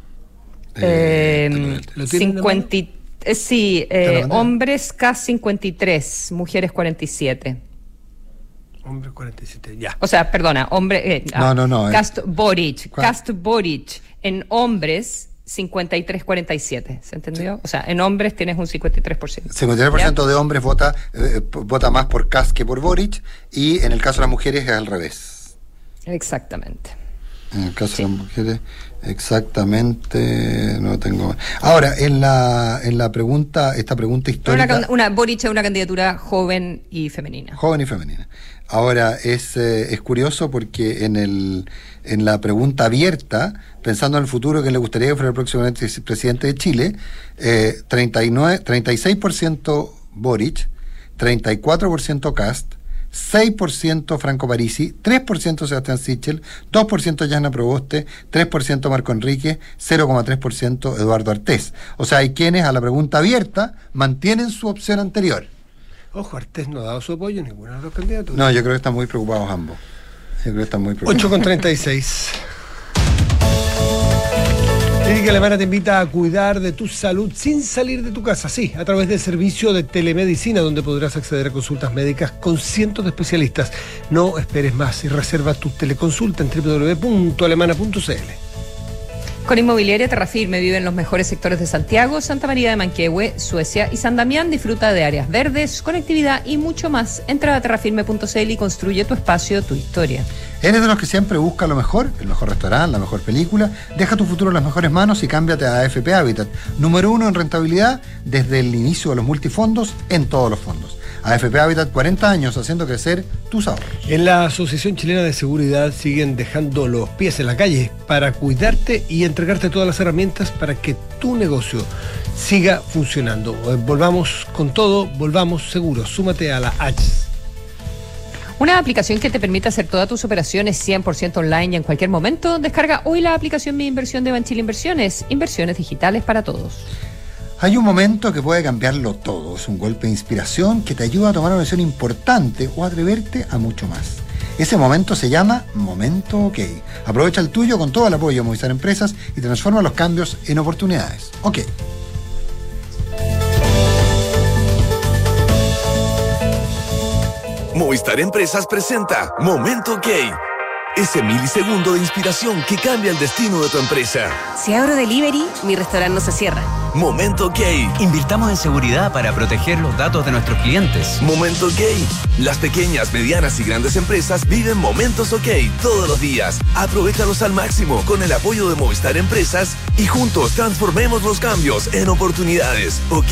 Eh, ¿Lo tienen en la 50 y- eh, sí, ¿Te lo eh, hombres Cast 53, mujeres 47. Hombre 47, ya. O sea, perdona, hombre. eh, No, no, no, eh. Cast Boric. ¿Cuál? Cast Boric en hombres 53-47. ¿Se entendió? O sea, en hombres tienes un 53%. 53% de hombres vota, eh, vota más por Kass que por Boric y en el caso de las mujeres es al revés. Exactamente. En el caso de las mujeres, exactamente, no tengo. Ahora, en la, en la pregunta, esta pregunta una, histórica, can- una Boric es una candidatura joven y femenina. joven y femenina. Ahora, es, eh, es curioso porque en, el, en la pregunta abierta, pensando en el futuro que le gustaría que fuera el próximo presidente de Chile, eh, 39, 36% Boric, 34% Cast, 6% Franco Parisi, 3% Sebastián Sichel, 2% Yana Proboste, 3% Marco Enrique, 0,3% Eduardo Artés. O sea, hay quienes a la pregunta abierta mantienen su opción anterior. Ojo, Artés no ha dado su apoyo a ninguno de los candidatos. No, yo creo que están muy preocupados ambos. Yo creo que están muy 8 preocupados. con 36. Clínica *laughs* Alemana te invita a cuidar de tu salud sin salir de tu casa, sí, a través del servicio de telemedicina donde podrás acceder a consultas médicas con cientos de especialistas. No esperes más y reserva tu teleconsulta en www.alemana.cl. Con Inmobiliaria Terrafirme viven los mejores sectores de Santiago, Santa María de Manquehue, Suecia y San Damián. Disfruta de áreas verdes, conectividad y mucho más. Entra a terrafirme.cl y construye tu espacio, tu historia. ¿Eres de los que siempre busca lo mejor? El mejor restaurante, la mejor película. Deja tu futuro en las mejores manos y cámbiate a AFP Habitat. Número uno en rentabilidad desde el inicio de los multifondos en todos los fondos. AFP Habitat, 40 años haciendo crecer tus ahorros. En la Asociación Chilena de Seguridad siguen dejando los pies en la calle para cuidarte y entregarte todas las herramientas para que tu negocio siga funcionando. Eh, Volvamos con todo, volvamos seguros. Súmate a la H. Una aplicación que te permite hacer todas tus operaciones 100% online y en cualquier momento. Descarga hoy la aplicación Mi Inversión de Banchile Inversiones. Inversiones digitales para todos. Hay un momento que puede cambiarlo todo. Es un golpe de inspiración que te ayuda a tomar una decisión importante o atreverte a mucho más. Ese momento se llama Momento OK. Aprovecha el tuyo con todo el apoyo de Movistar Empresas y transforma los cambios en oportunidades. OK. Movistar Empresas presenta Momento OK. Ese milisegundo de inspiración que cambia el destino de tu empresa. Si abro delivery, mi restaurante no se cierra. Momento OK. Invirtamos en seguridad para proteger los datos de nuestros clientes. Momento OK. Las pequeñas, medianas y grandes empresas viven momentos OK todos los días. Aprovechalos al máximo con el apoyo de Movistar Empresas y juntos transformemos los cambios en oportunidades. ¿Ok?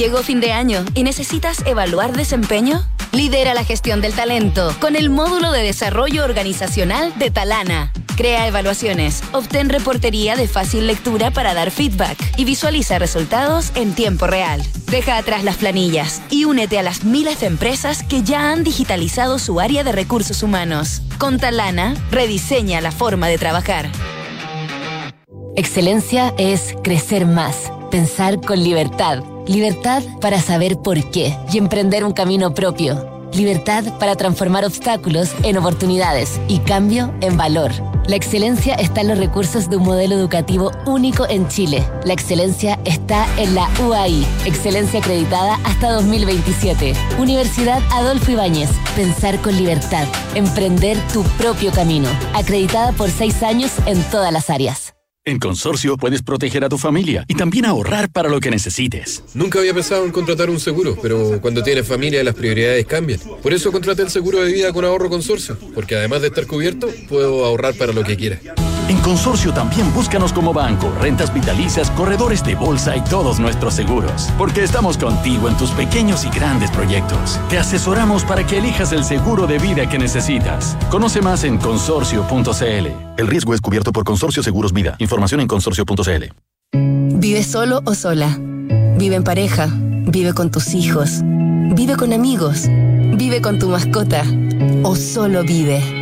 Llegó fin de año y necesitas evaluar desempeño. Lidera la gestión del talento con el módulo de desarrollo organizacional de Talana. Crea evaluaciones, obtén reportería de fácil lectura para dar feedback y visualiza resultados en tiempo real. Deja atrás las planillas y únete a las miles de empresas que ya han digitalizado su área de recursos humanos. Con Talana, rediseña la forma de trabajar. Excelencia es crecer más, pensar con libertad. Libertad para saber por qué y emprender un camino propio. Libertad para transformar obstáculos en oportunidades y cambio en valor. La excelencia está en los recursos de un modelo educativo único en Chile. La excelencia está en la UAI, excelencia acreditada hasta 2027. Universidad Adolfo Ibáñez, pensar con libertad, emprender tu propio camino. Acreditada por seis años en todas las áreas. En Consorcio puedes proteger a tu familia y también ahorrar para lo que necesites. Nunca había pensado en contratar un seguro, pero cuando tienes familia las prioridades cambian. Por eso contraté el seguro de vida con ahorro Consorcio, porque además de estar cubierto, puedo ahorrar para lo que quiera. En Consorcio también búscanos como banco, rentas vitalicias, corredores de bolsa y todos nuestros seguros. Porque estamos contigo en tus pequeños y grandes proyectos. Te asesoramos para que elijas el seguro de vida que necesitas. Conoce más en consorcio.cl. El riesgo es cubierto por Consorcio Seguros Vida. Información en consorcio.cl. ¿Vive solo o sola? ¿Vive en pareja? ¿Vive con tus hijos? ¿Vive con amigos? ¿Vive con tu mascota? ¿O solo vive?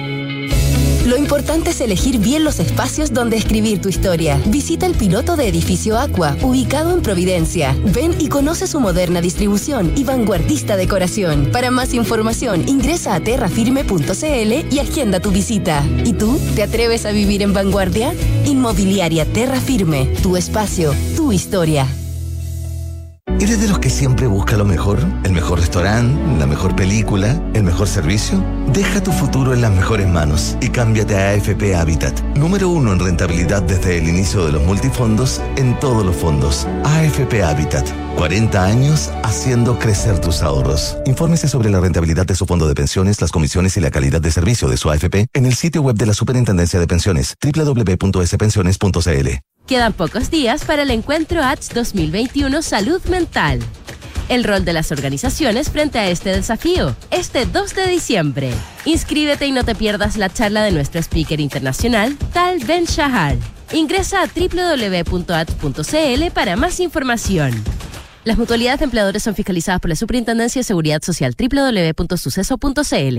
Lo importante es elegir bien los espacios donde escribir tu historia. Visita el piloto de Edificio Aqua, ubicado en Providencia. Ven y conoce su moderna distribución y vanguardista decoración. Para más información, ingresa a terrafirme.cl y agenda tu visita. ¿Y tú? ¿Te atreves a vivir en vanguardia? Inmobiliaria Terra Firme, tu espacio, tu historia. ¿Eres de los que siempre busca lo mejor? ¿El mejor restaurante? ¿La mejor película? ¿El mejor servicio? Deja tu futuro en las mejores manos y cámbiate a AFP Habitat. Número uno en rentabilidad desde el inicio de los multifondos en todos los fondos. AFP Habitat. 40 años haciendo crecer tus ahorros. Infórmese sobre la rentabilidad de su fondo de pensiones, las comisiones y la calidad de servicio de su AFP en el sitio web de la Superintendencia de Pensiones www.spensiones.cl. Quedan pocos días para el encuentro ATS 2021 Salud Mental. El rol de las organizaciones frente a este desafío, este 2 de diciembre. Inscríbete y no te pierdas la charla de nuestro speaker internacional, Tal Ben Shahar. Ingresa a www.ats.cl para más información. Las mutualidades de empleadores son fiscalizadas por la Superintendencia de Seguridad Social www.suceso.cl.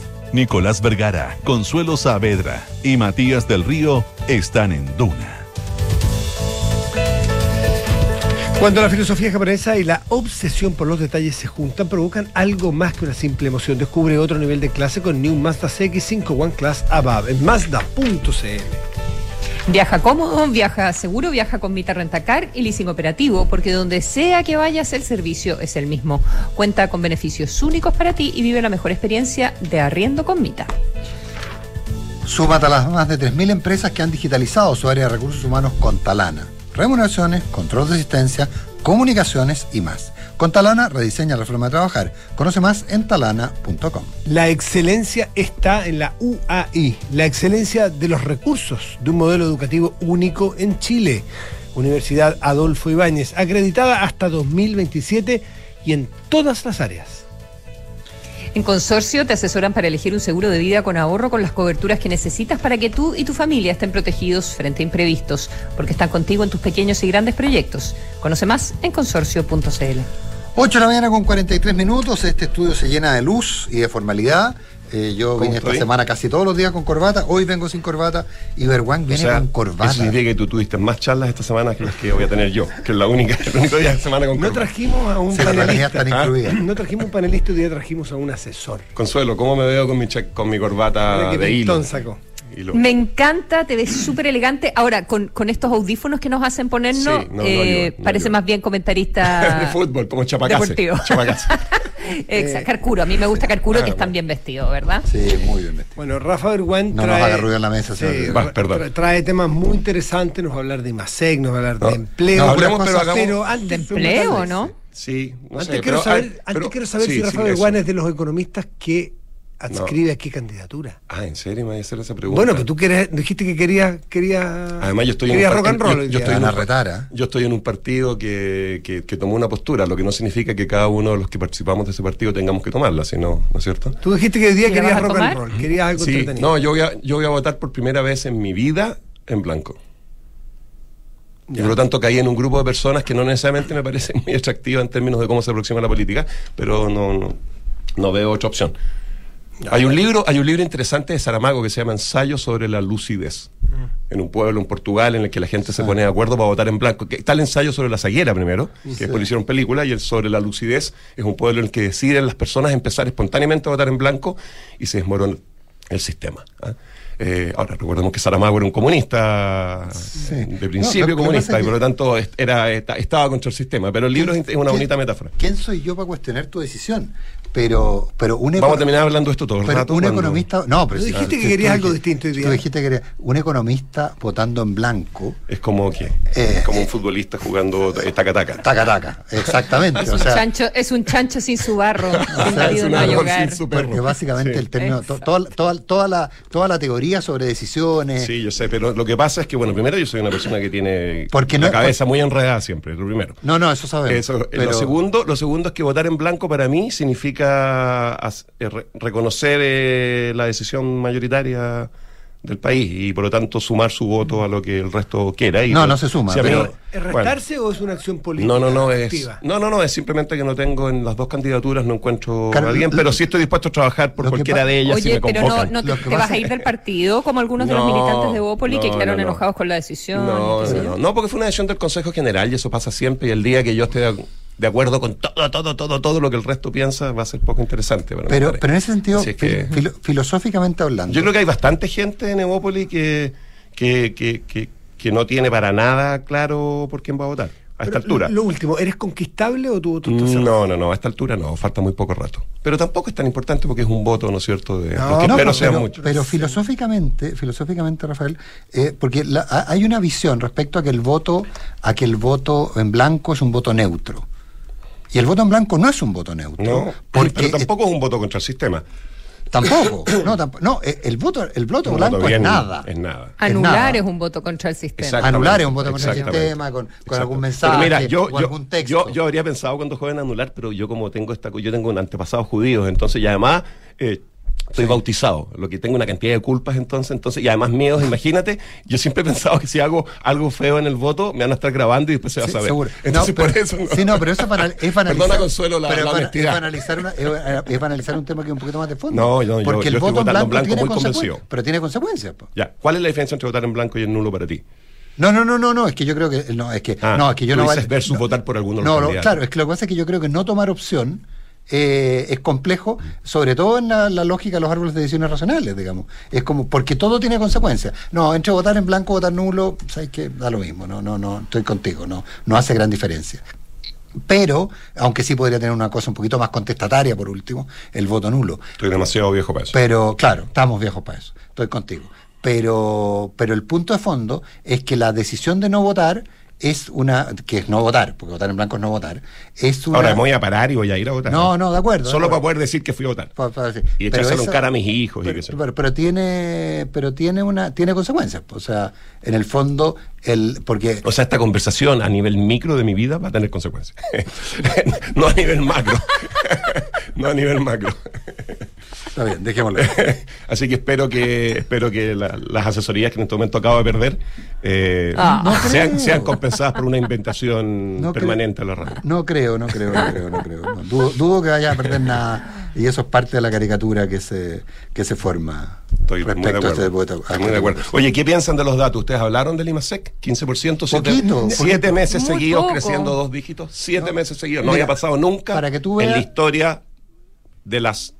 Nicolás Vergara, Consuelo Saavedra y Matías del Río están en Duna. Cuando la filosofía japonesa y la obsesión por los detalles se juntan, provocan algo más que una simple emoción. Descubre otro nivel de clase con New Mazda CX5 One Class Above en Mazda.cl. Viaja cómodo, viaja seguro, viaja con Vita Rentacar y leasing operativo, porque donde sea que vayas el servicio es el mismo. Cuenta con beneficios únicos para ti y vive la mejor experiencia de arriendo con Vita. Súmate a las más de 3.000 empresas que han digitalizado su área de recursos humanos con Talana. Remuneraciones, control de asistencia, comunicaciones y más. Con Talana rediseña la forma de trabajar. Conoce más en talana.com. La excelencia está en la UAI, la excelencia de los recursos de un modelo educativo único en Chile. Universidad Adolfo Ibáñez, acreditada hasta 2027 y en todas las áreas. En Consorcio te asesoran para elegir un seguro de vida con ahorro con las coberturas que necesitas para que tú y tu familia estén protegidos frente a imprevistos, porque están contigo en tus pequeños y grandes proyectos. Conoce más en consorcio.cl. 8 de la mañana con 43 minutos, este estudio se llena de luz y de formalidad. Eh, yo vine esta semana casi todos los días con corbata, hoy vengo sin corbata y Berwan viene con corbata. Eso significa que tú tuviste más charlas esta semana que las que voy a tener yo, que es la única, el único día de semana con No corbata. trajimos a un panelista. incluidas. No trajimos un panelista, hoy día trajimos a un asesor. Consuelo, ¿cómo me veo con mi, con mi corbata de hilo? Me encanta, te ves súper elegante. Ahora, con, con estos audífonos que nos hacen ponernos, Sí, no, no eh, ayuda, no parece ayuda. más bien comentarista *laughs* de fútbol, como Chapacase. deportivo. Chapacase. *laughs* Exacto, Carcuro. A mí me gusta Carcuro, Ah, que están bien vestidos, ¿verdad? Sí, muy bien vestido. Bueno, Rafa Berguán No nos trae, haga ruido en la mesa, sí, Va, perdón. tra- trae temas muy interesantes, nos va a hablar de IMASEC, nos va a hablar de empleo, no, hablemos, pero hagamos- antes ¿De empleo, no? Sí, no antes sé, quiero pero, saber, antes quiero saber sí, si sí, Rafa eso. Berguán es de los economistas que adscribe aquí candidatura. Ah, ¿en serio me voy a hacer esa pregunta? Bueno, que tú quieres, dijiste que querías quería, Además, yo estoy en rock and partido- roll. yo- yo hoy estoy día. en un Van a retar, ¿eh? Yo estoy en un partido que, que, que tomó una postura, lo que no significa que cada uno de los que participamos de ese partido tengamos que tomarla, sino, ¿no es cierto? Tú dijiste que hoy día ¿Y la querías a rock and roll, querías algo Sí, entretenido. no, yo voy, a, yo voy a votar por primera vez en mi vida en blanco. Y por lo tanto caí en un grupo de personas que no necesariamente me parece muy *laughs* atractiva en términos de cómo se aproxima la política, pero no, no, no veo otra opción. Hay un libro, hay un libro interesante de Saramago que se llama Ensayo sobre la lucidez. En un pueblo en Portugal en el que la gente se pone de acuerdo para votar en blanco. Que está el ensayo sobre la ceguera primero, que Sí. después hicieron película, y el sobre la lucidez es un pueblo en el que deciden las personas empezar espontáneamente a votar en blanco y se desmorona el sistema. ¿ah? Eh, ahora, recordemos que Saramago era un comunista de principio No, comunista y por lo tanto era, esta- estaba contra el sistema. Pero el libro es una ¿Quién- bonita metáfora. ¿Quién soy yo para cuestionar tu decisión? Pero, pero un Vamos a terminar hablando de esto todo el pero rato. un cuando- economista. No, pero Tú dijiste que tú querías algo distinto hoy Tú día. dijiste que querías un economista votando en blanco. Es como que Eh, como un futbolista jugando eh, taca-taca. Taca, taca. Exactamente. Es o un, sea, chancho, es un chancho sin su barro. *laughs* sea, es un árbol sin su porque básicamente Sí. el término, to- toda, toda, toda la, toda la teoría sobre decisiones. Sí, yo sé, pero lo que pasa es que, bueno, primero yo soy una persona que tiene Porque la no- cabeza muy enredada siempre, lo primero. No, no, eso sabemos. Eso, eh, pero- lo, segundo, lo segundo es que votar en blanco para mí significa as- eh, re- reconocer eh, la decisión mayoritaria del país y por lo tanto sumar su voto a lo que el resto quiera. Y No, pues, no se suma, si mí pero- no- ¿Es bueno, restarse o es una acción política? no, no, no, es, activa? no, no, no, es simplemente que no tengo en las dos candidaturas, no encuentro Claro, a alguien, lo- pero sí estoy dispuesto a trabajar por que cualquiera de ellas si Oye, me pero no, convocan. no te, que te vas a ir del partido como algunos de los No, militantes de Bópoli que no, quedaron no, no. enojados con la decisión. No, no, no, no, porque fue una decisión del Consejo General y eso pasa siempre. Y el día que yo esté de, acuerdo con todo, todo, todo, todo lo que el resto piensa, va a ser poco interesante. para mi pero, pero en ese sentido, Así es que- fil- filo- filosóficamente hablando. yo creo que hay bastante gente en Evópoli que, que, que, que, que no tiene para nada claro por quién va a votar a esta Pero altura. Lo, lo último, ¿eres conquistable o está cerrado? No, no, no, a esta altura no, falta muy poco rato. Pero tampoco es tan importante porque es un voto, ¿no es cierto?, de No, que pero, sean pero- muchos. pero filosóficamente, filosóficamente, Rafael, eh, porque la- ha- hay una visión respecto a que el voto, a que el voto en blanco es un voto neutro. Y el voto en blanco no es un voto neutro. No, porque pero tampoco es un voto contra el sistema. tampoco. no, tamp- no, eh, el voto, el voto Un blanco voto es nada. Es nada. Anular nada. es un voto contra el sistema. Anular es un voto contra el sistema, con, algún mensaje Pero mira, yo, o yo, algún texto. yo, yo habría pensado cuando joven anular, pero yo como tengo esta, yo tengo un antepasado judío, entonces y además eh, estoy bautizado, lo que tengo una cantidad de culpas entonces, entonces y además miedos, imagínate, yo siempre he pensado que si hago algo feo en el voto, me van a estar grabando y después se va Sí, a saber. seguro. Entonces No, por pero- eso no. Sí, no, pero eso es para, es para *laughs* Perdona. Consuelo, la- pero la es es para analizar una- es- es para analizar un tema que es un poquito más de fondo. No, no, yo- Porque el yo estoy voto en blanco, blanco tiene muy consecuencias. convencido. Pero tiene consecuencias. po. Ya, ¿cuál es la diferencia entre votar en blanco y en nulo para ti? No, no, no, no, no, es que yo creo que no, es que Ah, no, es que yo no versus no, votar por alguno de los No, no, claro, es que lo que pasa es que yo creo que no tomar opción eh, es complejo, sobre todo en la, la lógica de los árboles de decisiones racionales, digamos. Es como, porque todo tiene consecuencias. No, entre votar en blanco votar nulo, sabes que da lo mismo, no, no, no, estoy contigo, no, no hace gran diferencia. Pero, aunque sí podría tener una cosa un poquito más contestataria, por último, el voto nulo. Estoy demasiado viejo para eso. Pero, claro, estamos viejos para eso, estoy contigo. Pero, pero el punto de fondo es que la decisión de no votar es una, que es no votar, porque votar en blanco es no votar, es una... Ahora me voy a parar y voy a ir a votar. No, no, de acuerdo. de Solo para poder decir que fui a votar. Sí. Y echárselo en eso- cara a mis hijos y pero, qué sé yo. pero- pero tiene, pero tiene una, tiene consecuencias. O sea, en el fondo, el, porque O sea, esta conversación a nivel micro de mi vida va a tener consecuencias. *laughs* no a nivel macro. *laughs* no a nivel macro. Está bien, dejémoslo. *laughs* Así que espero que espero que la- las asesorías que en este momento acabo de perder eh, Ah. No sean, compensadas por una inventación No permanente a la radio. No creo, no creo, no creo, no creo. no. Dudo, dudo que vaya a perder nada. Y eso es parte de la caricatura que se, que se forma Estoy muy de acuerdo. este. Estoy muy de acuerdo. Oye, ¿qué piensan de los datos? ¿Ustedes hablaron del IMASEC? 15%, siete, Poquito, siete poquito. meses Muy seguidos poco. creciendo dos dígitos. Siete meses seguidos. No Mira, había pasado nunca para que tú en la veas- historia de las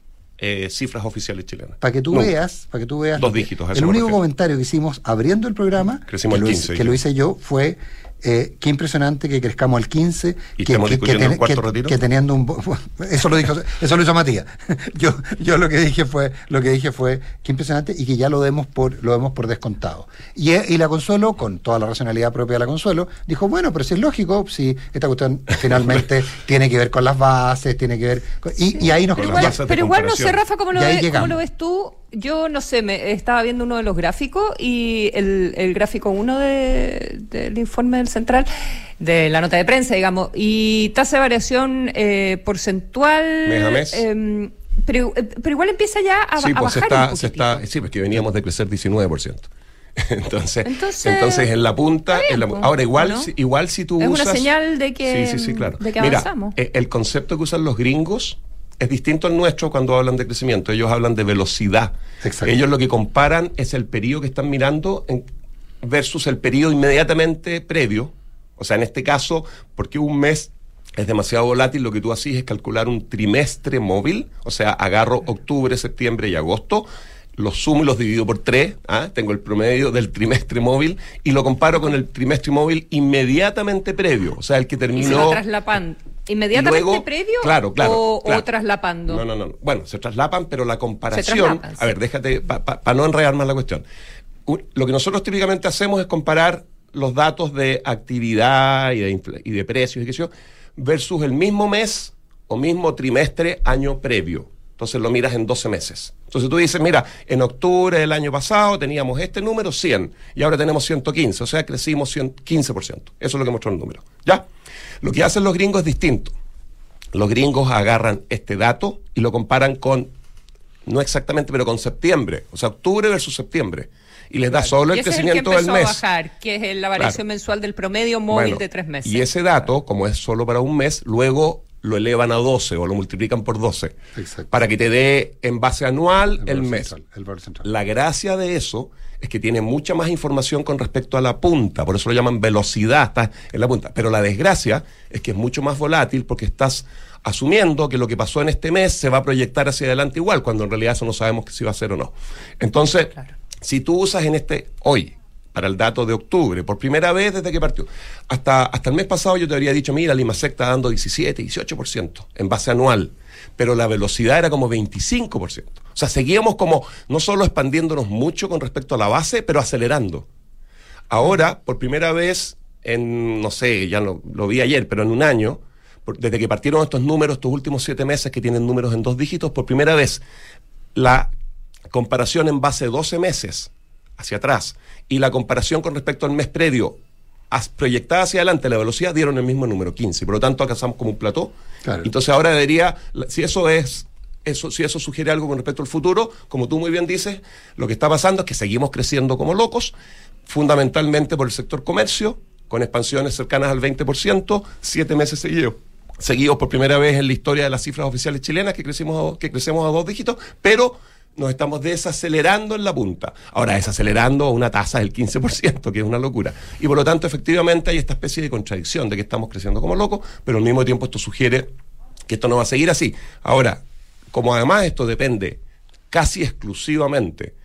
eh, cifras oficiales chilenas. Para que tú veas, para que tú veas. Dos lo dígitos, El único refiero. comentario que hicimos abriendo el programa, Crecimos que, lo, 15, hice, que lo hice yo, fue eh, qué impresionante que crezcamos al 15, ¿Y que, estamos que- discutiendo que el cuarto que- retiro? que teniendo un bo- *laughs* eso lo dijo eso lo hizo Matías. *laughs* Yo yo lo que dije fue lo que dije fue qué impresionante y que ya lo demos por lo demos por descontado. Y, eh, y la Consuelo con toda la racionalidad propia de la Consuelo dijo, bueno, pero si es lógico, si esta cuestión *laughs* finalmente tiene que ver con las bases, tiene que ver con- y, y ahí nos Pero igual, pero igual no sé, Rafa, ¿cómo lo, ves, cómo lo ves tú? Yo no sé, me estaba viendo uno de los gráficos y el, el gráfico 1 de, del informe del Central, de la nota de prensa, digamos, y tasa de variación eh, porcentual. Mes a mes. em, pero, eh, pero igual empieza ya a, Sí, a pues se bajar. un está, se está, sí, porque veníamos de crecer 19%. *laughs* Entonces, Entonces, entonces, en la punta, bien, en la- pues, ahora igual, ¿o no? si, igual si tú Es una usas... señal de que- Sí, sí, sí, claro. de que Mira, avanzamos. eh, el concepto que usan los gringos es distinto al nuestro cuando hablan de crecimiento. Ellos hablan de velocidad. Ellos lo que comparan es el periodo que están mirando en- versus el periodo inmediatamente previo. O sea, en este caso, porque un mes es demasiado volátil, lo que tú haces es calcular un trimestre móvil, o sea, agarro octubre, septiembre y agosto, los sumo y los divido por tres, ¿ah? tengo el promedio del trimestre móvil y lo comparo con el trimestre móvil inmediatamente previo, o sea, el que Y se terminó... va traslapan ¿Inmediatamente luego- previo claro, claro, o, claro. o traslapando? No, no, no. Bueno, se traslapan, pero la comparación. A ver, déjate, para no enredar más la cuestión. Lo que nosotros típicamente hacemos es comparar los datos de actividad y de, y de precios y qué sé yo, versus el mismo mes o mismo trimestre año previo. Entonces lo miras en 12 meses. Entonces tú dices, mira, en octubre del año pasado teníamos este número 100 y ahora tenemos 115, o sea, crecimos 100 15%. Eso es lo que mostró el número. ¿Ya? Lo que hacen los gringos es distinto. Los gringos agarran este dato y lo comparan con, no exactamente, pero con septiembre, o sea, octubre versus septiembre. Y les da solo el crecimiento es el del que empezó mes. a bajar, que es la variación mensual del promedio móvil Bueno, de tres meses. Y ese dato, como es solo para un mes, luego lo elevan a 12 o lo multiplican por 12 para que te dé en base anual el, mes. central, el valor central. La gracia de eso es que tiene mucha más información con respecto a la punta, por eso lo llaman velocidad, está en la punta. Pero la desgracia es que es mucho más volátil porque estás asumiendo que lo que pasó en este mes se va a proyectar hacia adelante igual, cuando en realidad eso no sabemos si va a ser o no. Entonces, si tú usas en este hoy para el dato de octubre, por primera vez desde que partió. Hasta, hasta el mes pasado yo te habría dicho, mira, Limasec está dando 17, 18% en base anual, pero la velocidad era como 25%. O sea, seguíamos como no solo expandiéndonos mucho con respecto a la base, pero acelerando. Ahora, por primera vez en, no sé, ya lo, lo vi ayer, pero en un año, desde que partieron estos números, estos últimos siete meses que tienen números en dos dígitos, por primera vez la comparación en base de 12 meses hacia atrás y la comparación con respecto al mes previo as- proyectada hacia adelante, la velocidad dieron el mismo número, 15. Por lo tanto, alcanzamos como un plató. Entonces ahora debería, si eso es... Eso, si eso sugiere algo con respecto al futuro, como tú muy bien dices, lo que está pasando es que seguimos creciendo como locos, fundamentalmente por el sector comercio, con expansiones cercanas al 20%, siete meses seguidos. Seguidos por primera vez en la historia de las cifras oficiales chilenas, que crecimos, que crecemos a dos dígitos, pero nos estamos desacelerando en la punta. Ahora, desacelerando a una tasa del 15%, que es una locura. Y por lo tanto, efectivamente, hay esta especie de contradicción de que estamos creciendo como locos, pero al mismo tiempo esto sugiere que esto no va a seguir así. Ahora, como además esto depende casi exclusivamente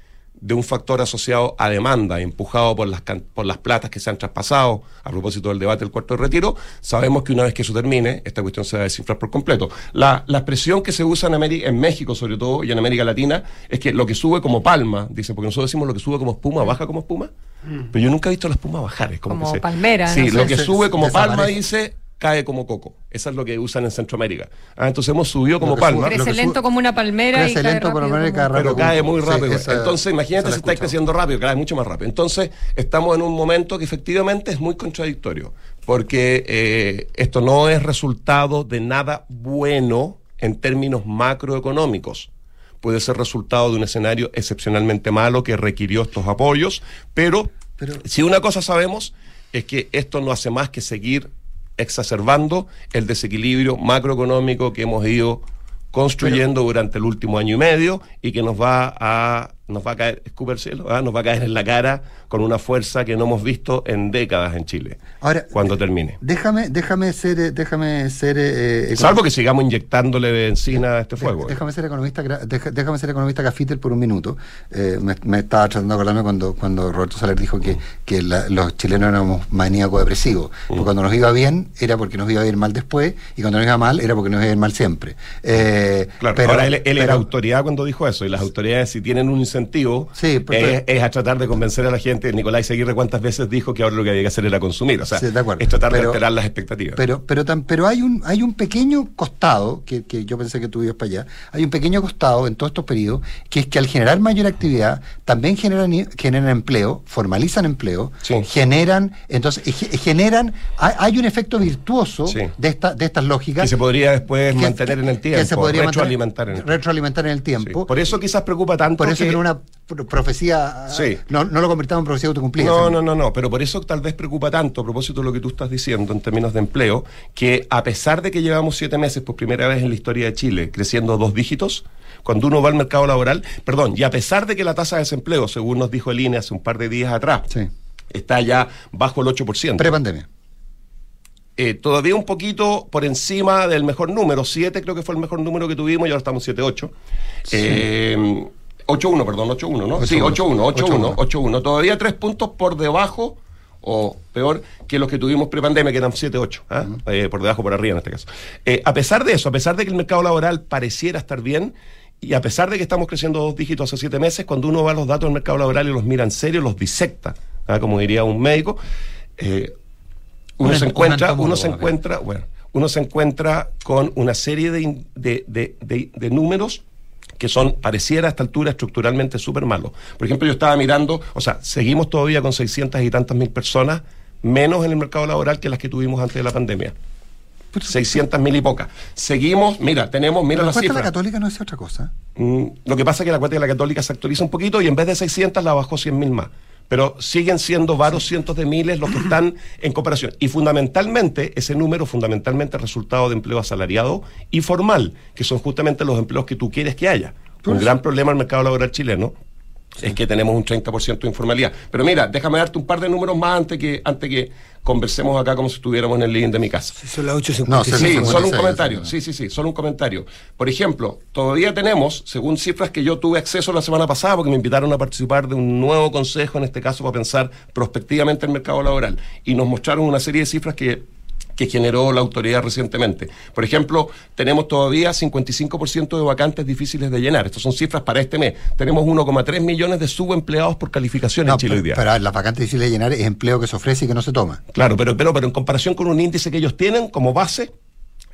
de un factor asociado a demanda, empujado por las, por las platas que se han traspasado a propósito del debate del cuarto de retiro, sabemos que una vez que eso termine, esta cuestión se va a desinflar por completo. La, la expresión que se usa en, Ameri- en México, sobre todo, y en América Latina, es que lo que sube como palma, dice, porque nosotros decimos lo que sube como espuma, baja como espuma, pero yo nunca he visto la espuma bajar. Es como, Como que palmera, Sí, no sé. lo que sube como palma, desaparece. dice, cae como coco. Esa es lo que usan en Centroamérica. Ah, entonces hemos subido como palma. Crece lento como una palmera y crece cae lento, rápido como- cae rápido. Pero cae muy Sí, rápido. esa- Entonces, imagínate si está escucho. creciendo rápido, cae mucho más rápido. Entonces, estamos en un momento que efectivamente es muy contradictorio, porque eh, esto no es resultado de nada bueno en términos macroeconómicos. Puede ser resultado de un escenario excepcionalmente malo que requirió estos apoyos, pero, si una cosa sabemos es que esto no hace más que seguir exacerbando el desequilibrio macroeconómico que hemos ido construyendo durante el último año y medio y que nos va a nos va a caer, ¿ah? nos va a caer en la cara con una fuerza que no hemos visto en décadas en Chile. Ahora, cuando termine. Déjame, déjame ser, eh, déjame ser. eh, eh, Salvo que sigamos inyectándole benzina a este fuego. Déjame ser economista, déjame ser economista Cafiter por un minuto. Eh, me, me estaba tratando de acordarme cuando, cuando Roberto Saler dijo que, que la- los chilenos éramos maníacos depresivos. Porque cuando nos iba bien era porque nos iba a ir mal después y cuando nos iba mal era porque nos iba a ir mal siempre. Eh, Claro, pero- ahora él, él era autoridad cuando dijo eso, y las autoridades si tienen un incentivo Sí, pero- es, es a tratar de convencer a la gente. Nicolás Seguirre cuántas veces dijo que ahora lo que había que hacer era consumir, o sea, Sí, de es tratar de Pero- alterar las expectativas. Pero, pero, tam- pero hay un hay un pequeño costado, que, que yo pensé que tú ibas para allá, hay un pequeño costado en todos estos periodos, que es que al generar mayor actividad, también generan, generan empleo, formalizan empleo, generan, entonces, eh, ge- generan, hay, hay un efecto virtuoso Sí. de, esta, de estas lógicas. que se podría después que- mantener en el tiempo, que se podría mantener- retroalimentar en el tiempo. retroalimentar en el tiempo. Por eso quizás preocupa tanto Por eso que- que una pro- profecía, Sí. no, no lo convirtamos en profecía autocumplida. No, no, no, no, pero por eso tal vez preocupa tanto, a propósito de lo que tú estás diciendo en términos de empleo, que a pesar de que llevamos siete meses por primera vez en la historia de Chile creciendo dos dígitos, cuando uno va al mercado laboral, perdón, y a pesar de que la tasa de desempleo, según nos dijo el INE hace un par de días atrás, está ya bajo el 8%. Pre-pandemia. Eh, todavía un poquito por encima del mejor número, 7 creo que fue el mejor número que tuvimos y ahora estamos 7-8. Eh, 8-1, perdón, 8-1, ¿no? Sí, 8-1, 8-1, 8-1. Todavía tres puntos por debajo o peor que los que tuvimos prepandemia, que eran 7-8, ¿ah? Eh, por debajo, por arriba en este caso. Eh, a pesar de eso, a pesar de que el mercado laboral pareciera estar bien, y a pesar de que estamos creciendo dos dígitos hace siete meses, cuando uno va a los datos del mercado laboral y los mira en serio, los disecta, ¿ah? como diría un médico, eh, uno Un se encuentra, uno se encuentra, bueno, uno se encuentra con una serie de, in- de, de- de- de números que son, pareciera a esta altura, estructuralmente súper malos. Por ejemplo, yo estaba mirando, o sea, seguimos todavía con 600 y tantas mil personas menos en el mercado laboral que las que tuvimos antes de la pandemia. 600 mil y pocas. Seguimos, mira, tenemos, mira la las de la cifras. católica no es otra cosa. Mm, lo que pasa es que la cuenta de la católica se actualiza un poquito y en vez de 600 la bajó 100 mil más. Pero siguen siendo varios cientos de miles los que están en cooperación. Y fundamentalmente, ese número fundamentalmente es resultado de empleo asalariado y formal, que son justamente los empleos que tú quieres que haya. Un gran problema en el mercado laboral chileno es que tenemos un 30% de informalidad. Pero mira, déjame darte un par de números más antes que, antes que conversemos acá como si estuviéramos en el living de mi casa. Son las 8.56. No, Sí, sí, sí, solo un sí, comentario. sí. Sí, sí, sí, solo un comentario. Por ejemplo, todavía tenemos, según cifras que yo tuve acceso la semana pasada, porque me invitaron a participar de un nuevo consejo, en este caso para pensar prospectivamente el mercado laboral, y nos mostraron una serie de cifras que que generó la autoridad recientemente. Por ejemplo, tenemos todavía 55% de vacantes difíciles de llenar. Estas son cifras para este mes. Tenemos 1,3 millones de subempleados por calificación No, en Chile pero, hoy día. pero, las vacantes difíciles de llenar es empleo que se ofrece y que no se toma. Claro, pero, pero, pero en comparación con un índice que ellos tienen como base,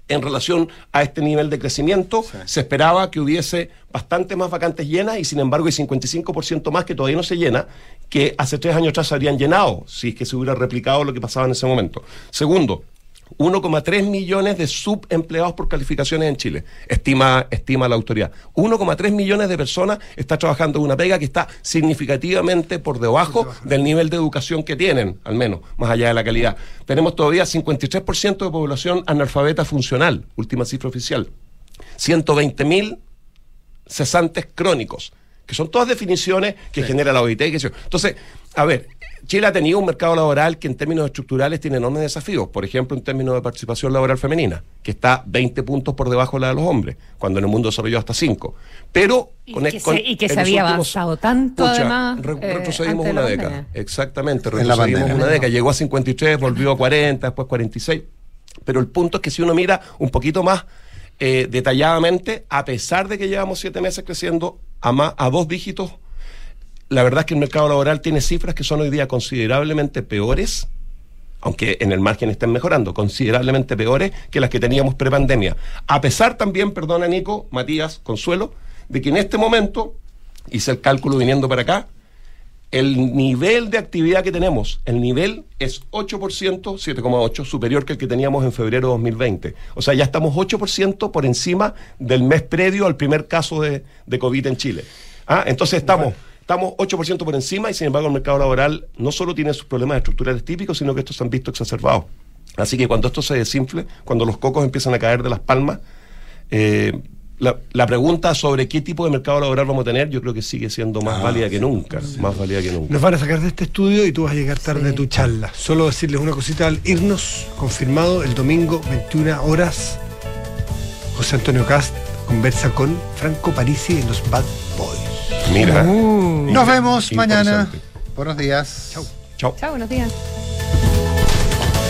en relación a este nivel de crecimiento, se esperaba que hubiese bastante más vacantes llenas y sin embargo hay 55% más que todavía no se llena, que hace tres años atrás se habrían llenado, si es que se hubiera replicado lo que pasaba en ese momento. Segundo, 1,3 millones de subempleados por calificaciones en Chile, estima, estima la autoridad. 1,3 millones de personas está trabajando en una pega que está significativamente por debajo del nivel de educación que tienen, al menos, más allá de la calidad. Tenemos todavía 53% de población analfabeta funcional, última cifra oficial. 120 mil cesantes crónicos, que son todas definiciones que genera la OIT. Entonces, a ver, Chile ha tenido un mercado laboral que en términos estructurales tiene enormes desafíos. Por ejemplo, en términos de participación laboral femenina, que está 20 puntos por debajo de la de los hombres, cuando en el mundo desarrollado hasta 5. Pero Y con- que con- se, y que se había últimos- avanzado tanto, Pucha, además. re- eh, retrocedimos una década. pandemia. Exactamente, retrocedimos una década. Llegó a 53, volvió a 40, después 46. Pero el punto es que si uno mira un poquito más eh, detalladamente, a pesar de que llevamos siete meses creciendo a, más, a dos dígitos, la verdad es que el mercado laboral tiene cifras que son hoy día considerablemente peores, aunque en el margen estén mejorando, considerablemente peores que las que teníamos prepandemia. A pesar también, perdona Nico, Matías, Consuelo, de que en este momento, hice el cálculo viniendo para acá, el nivel de actividad que tenemos, el nivel es 8%, 7,8, superior que el que teníamos en febrero de 2020. O sea, ya estamos 8% por encima del mes previo al primer caso de, de COVID en Chile. Ah, entonces estamos, estamos 8% por encima y sin embargo el mercado laboral no solo tiene sus problemas estructurales típicos, sino que estos se han visto exacerbados. Así que cuando esto se desinfle, cuando los cocos empiezan a caer de las palmas, eh, la, la pregunta sobre qué tipo de mercado laboral vamos a tener, yo creo que sigue siendo más Ah, válida que nunca. Más válida que nunca. Nos van a sacar de este estudio y tú vas a llegar tarde a tu charla. Solo decirles una cosita al irnos, confirmado el domingo, 21 horas. José Antonio Cast conversa con Franco Parisi en los Bad Boys. Mira. Nos vemos mañana. Buenos días. Chau. Chao. Chao, buenos días.